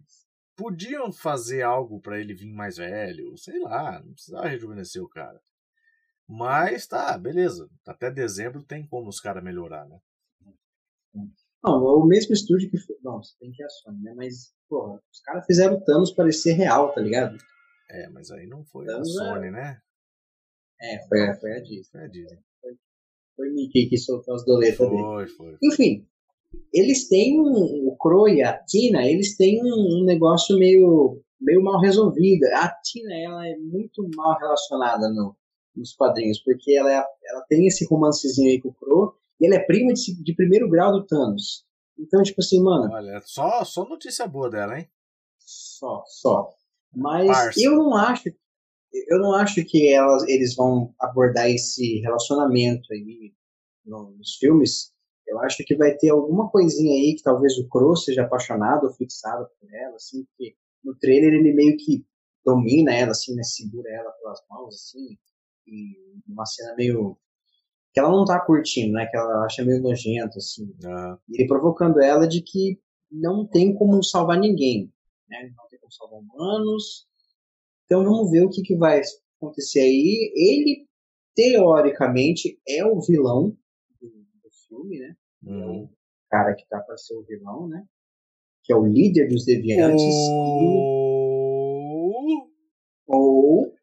podiam fazer algo pra ele vir mais velho, sei lá, não precisava rejuvenescer o cara. Mas tá, beleza. Até dezembro tem como os caras melhorar, né? Não, o mesmo estúdio que. foi- Não, você tem que ir a Sony, né? Mas, porra, os caras fizeram o Thanos parecer real, tá ligado? É, mas aí não foi a Então, Sony, né? É, foi, foi a Disney. Foi a Disney. Foi o Mickey que soltou as doletas dele. Foi, foi. Enfim, eles têm um, o Crow e a Tina, eles têm um, um negócio meio, meio mal resolvida. A Tina, ela é muito mal relacionada no, nos quadrinhos, porque ela, é, ela tem esse romancezinho aí com o Crow, e ela é prima de, de primeiro grau do Thanos. Então, tipo assim, mano. Olha, só, só notícia boa dela, hein? Só, só. Mas eu não acho. Eu não acho que elas, eles vão abordar esse relacionamento aí nos filmes. Eu acho que vai ter alguma coisinha aí que talvez o Crow seja apaixonado ou fixado por ela, assim, porque no trailer ele meio que domina ela, assim, né, segura ela pelas mãos, assim, e uma cena meio que ela não tá curtindo, né, que ela acha meio nojento, assim. Ah. E ele provocando ela de que não tem como salvar ninguém, né, não tem como salvar humanos. Então vamos ver o que, que vai acontecer aí. Ele, teoricamente, é o vilão filme, né? É Uhum. o cara que tá para ser o vilão, né? Que é o líder dos deviantes. Ou Ou,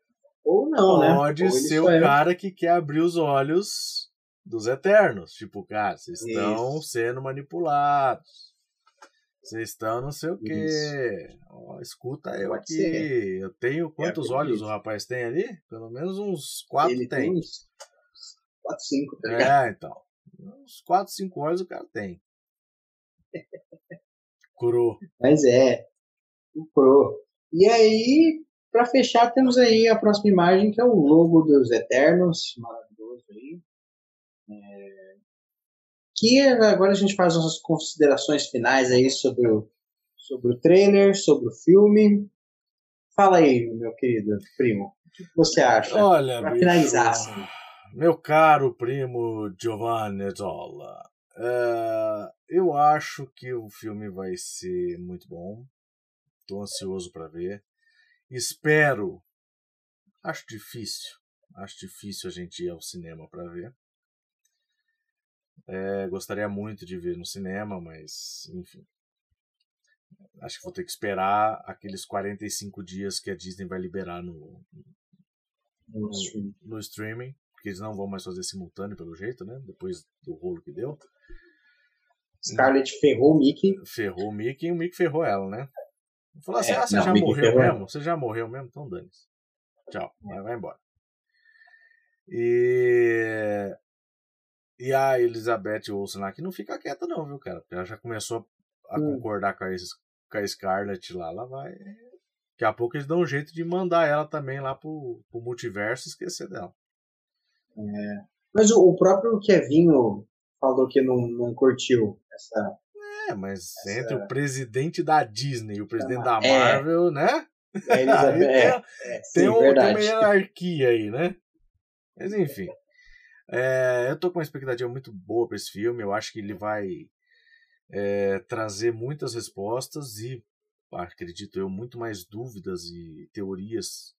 ou não, né? pode Ou ele ser o é- cara que quer abrir os olhos dos Eternos. Tipo, cara, vocês estão Isso. sendo manipulados. Vocês estão não sei o quê. Ó, escuta eu Pode aqui. ser. Eu tenho quantos acredito. olhos o rapaz tem ali? Pelo menos uns quatro Ele tem. tem uns 4, 5, tá ligado? É, então. Uns 4, 5 olhos o cara tem. Cru. Mas é. O Pro. E aí, pra fechar, temos aí a próxima imagem, que é o logo dos Eternos. Maravilhoso aí. É, Que agora a gente faz nossas considerações finais aí sobre o, sobre o trailer, sobre o filme. Fala aí, meu querido primo. O que você acha? Olha, Pra bicho, finalizar, assim. Meu caro primo Giovanni Zola, é, eu acho que o filme vai ser muito bom. Tô ansioso para ver. Espero. Acho difícil. Acho difícil a gente ir ao cinema para ver. É, gostaria muito de ver no cinema, mas enfim. Acho que vou ter que esperar aqueles 45 dias que a Disney vai liberar no, no, no streaming, porque eles não vão mais fazer simultâneo pelo jeito, né? Depois do rolo que deu. Scarlett ferrou o Mickey. Ferrou o Mickey e o Mickey ferrou ela, né? Falou assim: É, ah, você não, já morreu ela. mesmo? Você já morreu mesmo? Então dane-se. Tchau, vai, vai embora. E. E a Elizabeth Olsen lá, que não fica quieta, não, viu, cara? Porque ela já começou a Hum. concordar com a, com a Scarlett lá, ela vai. Daqui a pouco eles dão um jeito de mandar ela também lá pro, pro multiverso e esquecer dela. Mas o, o próprio Kevinho falou que não, não curtiu essa. É, mas Essa- entre o presidente da Disney e o presidente da É. Marvel, né? a Elizabeth. Aí é, tem, é, sim, tem, um- uma hierarquia aí, né? Mas enfim. É, eu tô com uma expectativa muito boa para esse filme. Eu acho que ele vai é, trazer muitas respostas e, acredito eu, muito mais dúvidas e teorias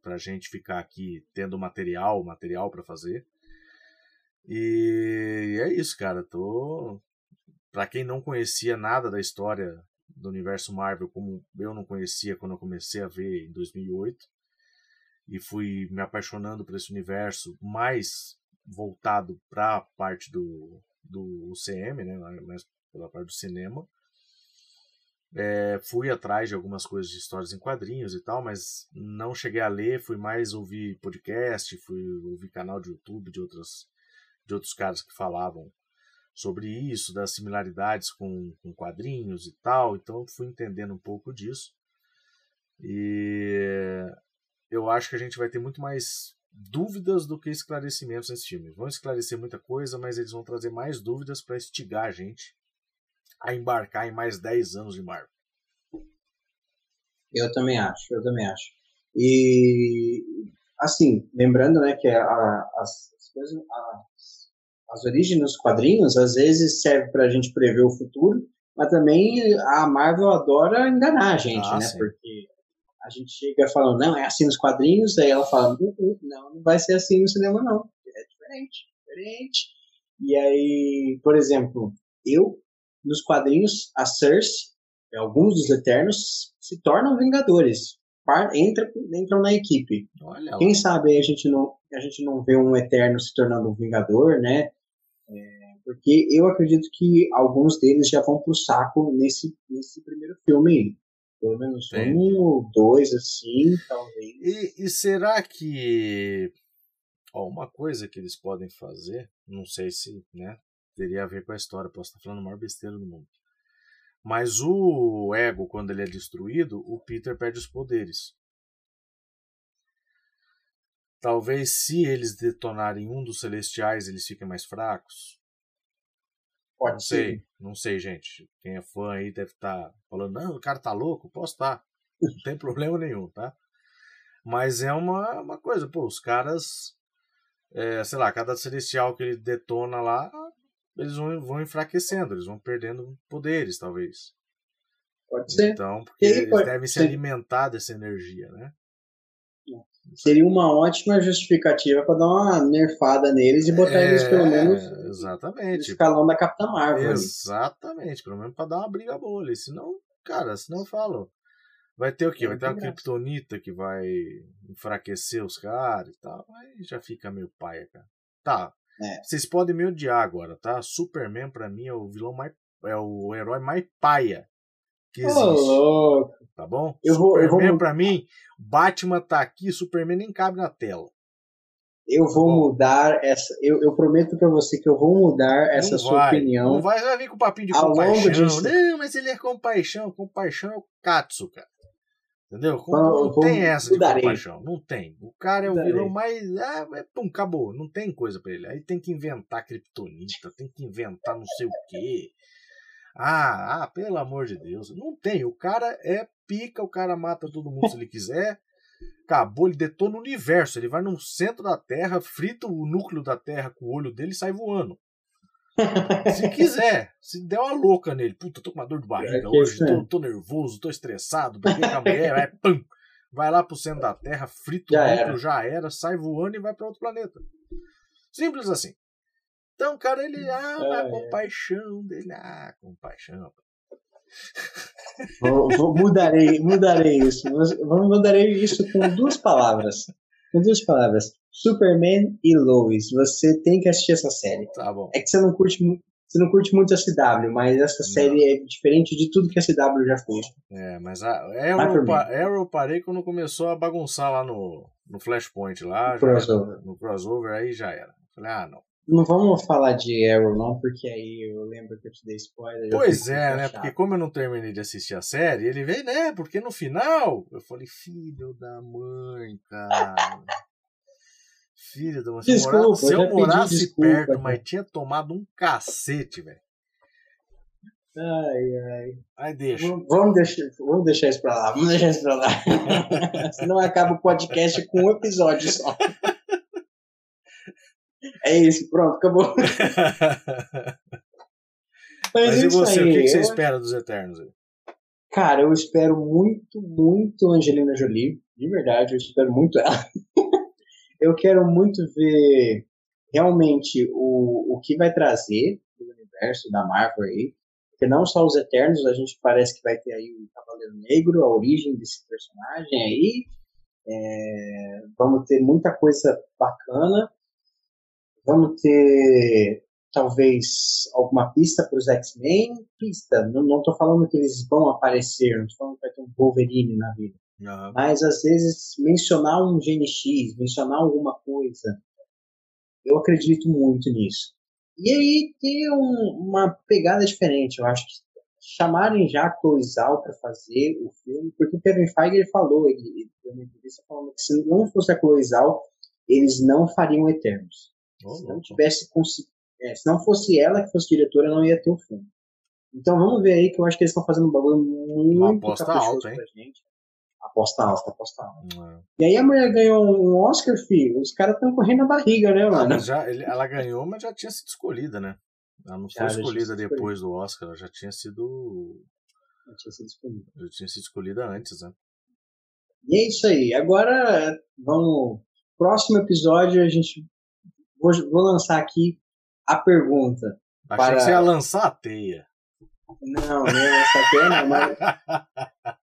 para a gente ficar aqui tendo material, material para fazer. E é isso, cara. Tô para quem não conhecia nada da história do universo Marvel, como eu não conhecia quando eu comecei a ver em 2008, e fui me apaixonando por esse universo mais voltado para a parte do, do UCM, né, mais pela parte do cinema. É, fui atrás de algumas coisas de histórias em quadrinhos e tal, mas não cheguei a ler, fui mais ouvir podcast, fui ouvir canal de YouTube de outras de outros caras que falavam sobre isso, das similaridades com, com quadrinhos e tal, então fui entendendo um pouco disso. E eu acho que a gente vai ter muito mais dúvidas do que esclarecimentos nesse filme. Vão esclarecer muita coisa, mas eles vão trazer mais dúvidas para instigar a gente a embarcar em mais 10 anos de Marvel. Eu também acho, eu também acho. E, assim, lembrando, né, que a, as, as, as, origens dos quadrinhos, às vezes serve pra gente prever o futuro, mas também a Marvel adora enganar a gente, Ah, né, sim. porque a gente chega falando, não, é assim nos quadrinhos, aí ela fala, "Uh, uh, não, não vai ser assim no cinema, não. É diferente, diferente. E aí, por exemplo, eu, nos quadrinhos, a Cersei, alguns dos Eternos se tornam Vingadores. Entra, entram na equipe. Olha. Quem sabe a gente não, a gente não vê um Eterno se tornando um Vingador, né? É, porque eu acredito que alguns deles já vão pro saco nesse, nesse primeiro filme aí. Pelo menos tem. um ou dois, assim, talvez. E, e será que. Ó, uma coisa que eles podem fazer, não sei se né, teria a ver com a história, posso estar falando a maior besteira do mundo. Mas o ego, quando ele é destruído, o Peter perde os poderes. Talvez se eles detonarem um dos celestiais, eles fiquem mais fracos. Pode não ser. sei, não sei, gente. Quem é fã aí deve estar tá falando, não, o cara tá louco, posso estar. Tá. Não tem problema nenhum, tá? Mas é uma, uma coisa, pô, os caras, é, sei lá, cada celestial que ele detona lá, eles vão, vão enfraquecendo, eles vão perdendo poderes, talvez. Pode ser. Então, porque eles pode, devem se alimentar dessa energia, né? Seria uma ótima justificativa para dar uma nerfada neles e botar é, eles pelo menos exatamente. no escalão da Capitã Marvel. Exatamente, pelo menos para dar uma briga boa ali. Senão, cara, senão eu falo. Vai ter o quê? Vai ter uma Kryptonita que vai enfraquecer os caras e tal. Aí já fica meio paia, cara. Tá. É. Vocês podem me odiar agora, tá? Superman para mim é o vilão mais. É o herói mais paia que existe. Oh, tá bom? Eu vou, Superman, eu vou... pra mim, Batman tá aqui, Superman nem cabe na tela. Eu vou tá mudar essa. Eu, eu prometo para você que eu vou mudar essa não sua vai, opinião. Não vai, vai vir com papinho de ao compaixão. Longo disso. Não, mas ele é compaixão. Compaixão é o Katsu, cara. Entendeu? Então, não, vou- tem essa de mudarei. compaixão. Não tem. O cara é o Mudarei. vilão mais. Ah, é, pum, acabou. Não tem coisa pra ele. Aí tem que inventar Kryptonita, tem que inventar não sei o quê. Ah, ah, pelo amor de Deus. Não tem. O cara é pica, o cara mata todo mundo se ele quiser. Acabou, ele detona o universo. Ele vai no centro da Terra, frita o núcleo da Terra com o olho dele e sai voando. Se quiser, se der uma louca nele, puta, tô com uma dor de barriga É hoje, isso é. tô, tô nervoso, tô estressado, briguei com a mulher, vai, pum, vai lá pro centro da Terra, frita o Já era. já era, sai voando e vai pra outro planeta. Simples assim. Então, cara, ele, ah, É, a é. compaixão dele, ah, compaixão. Vou, vou- mudarei, mudarei isso. Vamos mudarei isso com duas palavras. Com duas palavras. Superman e Lois. Você tem que assistir essa série. Tá bom. É que você não curte, mu- você não curte muito a CW, mas essa série é diferente de tudo que a CW já fez. É, mas a Arrow, pa- Arrow parei quando começou a bagunçar lá no, no Flashpoint lá. No crossover. no crossover, aí já era. Falei, ah, não. Não vamos falar de Arrow, não, porque aí eu lembro que eu te dei spoiler. Pois é, muito né? chato. Porque como eu não terminei de assistir a série, ele veio, né? Porque no final, eu falei, filho da mãe, cara. Filho. Se eu Desculpa, morasse, se eu eu morasse desculpa, perto, cara. mas tinha tomado um cacete, velho. Ai, ai. Aí deixa. Vamos- Vamos deixar, vamos deixar isso pra lá, vamos deixar isso pra lá. Senão acaba o podcast com um episódio só. É isso, pronto, acabou. Mas, Mas é e isso você, aí. o que, que você eu- espera dos Eternos? Cara, eu espero muito, muito Angelina Jolie. De verdade, eu espero muito ela. Eu quero muito ver realmente o, o que vai trazer do universo da Marvel aí. Porque não só os Eternos, a gente parece que vai ter aí o Cavaleiro Negro, a origem desse personagem aí. É, vamos ter muita coisa bacana. Vamos ter talvez alguma pista para os X-Men. Pista, não, tô falando que eles vão aparecer, não tô falando que vai ter um Wolverine na vida. Aham. Mas às vezes mencionar um GNX, mencionar alguma coisa, eu acredito muito nisso. E aí ter um- uma pegada diferente, eu acho que chamarem já Zhao para fazer o filme, porque o Kevin Feige ele falou, ele, ele deu uma entrevista falando que se não fosse a Chloe Zhao, eles não fariam Eternos. Ô, Se não tivesse é, se não fosse ela que fosse diretora, não ia ter o filme. Então vamos ver aí que eu acho que eles estão fazendo um bagulho muito Uma aposta alta, hein? pra gente. Aposta alta, aposta alta. É. E aí a mulher ganhou um Oscar, filho. Os caras estão correndo na barriga, né, Ah, mano? mas já, ele- ela ganhou, mas já tinha sido escolhida, né? Ela não Já, foi já escolhida depois do Oscar, ela já tinha sido. Não tinha sido disponível. Já tinha sido escolhida antes, né? E é isso aí. Agora, vamos. Próximo episódio, a gente. Vou, vou lançar aqui a pergunta. Achei Para- que você ia lançar a teia. Não, não é essa aqui, não, mas.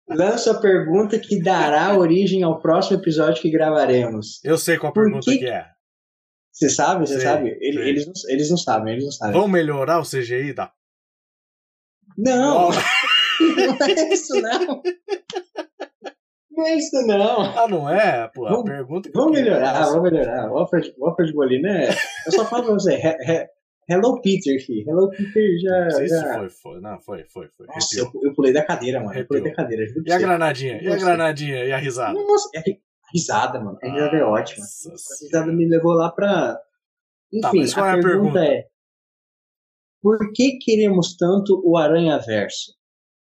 Lanço a pergunta que dará origem ao próximo episódio que gravaremos. Eu sei qual a Por pergunta que- que é. Você sabe? Você Sei, sabe? Ele- sei. Eles, não, eles não sabem, eles não sabem. Vamos melhorar o CGI da. Não, Bola. não é isso, não. Não é isso, não. Ah, não é? Pô, Vamos- pergunta que Vamos melhorar, é vamos melhorar. O Alfred, o Alfred Molina é. Eu só falo pra você, he- he- Hello Peter. Hello Peter já. Não sei se já... foi, foi. Não, foi, foi, foi. Nossa, Arrepiou. eu, eu pulei da cadeira, mano. Eu pulei Arrepiou. da cadeira. E pra a você. granadinha? E a granadinha? E a risada? Nossa, é a risada, mano. A risada é ótima. A risada me levou lá pra. Enfim, Tá, qual a, é a pergunta, pergunta? é: Por que queremos tanto o Aranha Verso?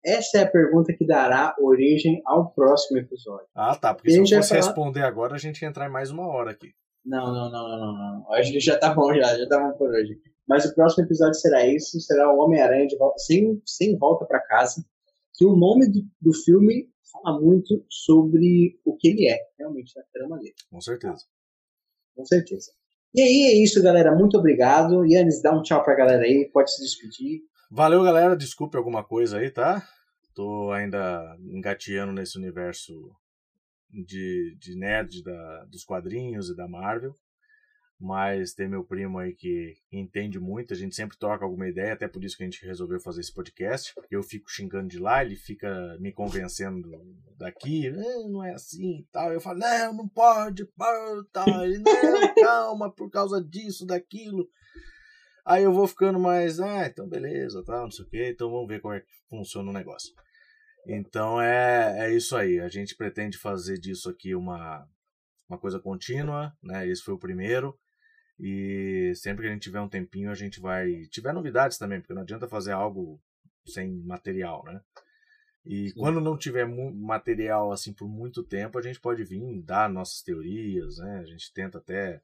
Essa é a pergunta que dará origem ao próximo episódio. Ah, tá. Porque se eu fosse falar- responder agora, a gente ia entrar em mais uma hora aqui. Não, não, não, não, não, não. Acho que já tá bom, já, já tá bom por hoje. Mas o próximo episódio será isso, será o Homem-Aranha de volta, sem, sem volta pra casa. Que o nome do, do filme fala muito sobre o que ele é, realmente, na trama dele, Com certeza. com certeza. E aí é isso, galera. Muito obrigado. Yannis, dá um tchau pra galera aí, pode se despedir. Valeu, galera. Desculpe alguma coisa aí, tá? Tô ainda engateando nesse universo de, de nerd da, dos quadrinhos e da Marvel. Mas tem meu primo aí que entende muito, a gente sempre troca alguma ideia, até por isso que a gente resolveu fazer esse podcast, eu fico xingando de lá, ele fica me convencendo daqui, "Ah, não é assim e tal. Eu falo, não, não pode, tal. Ele, não, calma, por causa disso, daquilo. Aí eu vou ficando mais, ah, então beleza, tal, não sei o que, então vamos ver como é que funciona o negócio. Então é, é isso aí, a gente pretende fazer disso aqui uma, uma coisa contínua, né? Esse foi o primeiro. E sempre que a gente tiver um tempinho, a gente vai. Tiver novidades também, porque não adianta fazer algo sem material, né? E Sim. quando não tiver material assim por muito tempo, a gente pode vir dar nossas teorias, né? A gente tenta até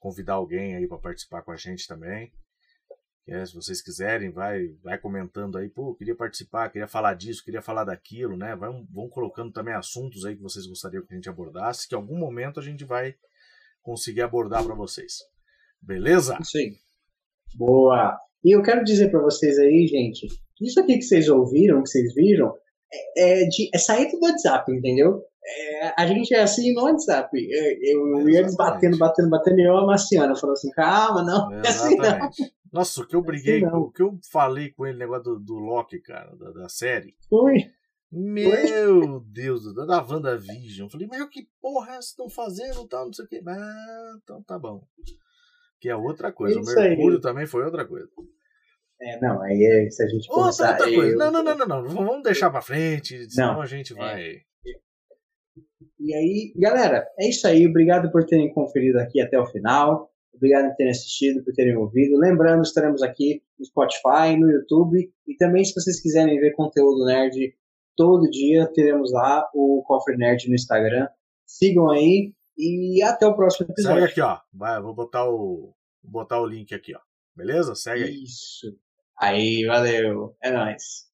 convidar alguém aí para participar com a gente também. É, se vocês quiserem, vai, vai comentando aí, pô, queria participar, queria falar disso, queria falar daquilo, né? Vão, vão colocando também assuntos aí que vocês gostariam que a gente abordasse, que em algum momento a gente vai conseguir abordar para vocês. Beleza? Aí. Boa. E eu quero dizer pra vocês aí, gente, que isso aqui que vocês ouviram, que vocês viram, é, é de, é saída do WhatsApp, entendeu? É, a gente é assim no WhatsApp. Eu, eu, ia eles batendo, batendo, batendo, e eu amaciando. Falando assim, calma, não, é assim não. Nossa, o que eu briguei, não. o que eu falei com ele, negócio do, do Loki, cara, da, da série. Fui. Meu Deus, da, da WandaVision. Eu falei, mas que porra vocês estão fazendo tal, não sei o quê. Ah, então tá bom. Que é outra coisa. Isso o aí. Mercúrio também foi outra coisa. É, não, aí é, se a gente Outra, começar... outra coisa. eu- Não, não, não, não, não. Vamos deixar pra frente, senão Não. a gente vai. E aí, galera, é isso aí. Obrigado por terem conferido aqui até o final. Obrigado por terem assistido, por terem ouvido. Lembrando, estaremos aqui no Spotify, no YouTube. E também, se vocês quiserem ver conteúdo nerd todo dia, teremos lá o Cofre Nerd no Instagram. Sigam aí e até o próximo Segue episódio. aqui, ó. Vai, vou botar o, vou botar o link aqui, ó. Beleza? Segue aí. Isso. Aí, valeu. É nóis.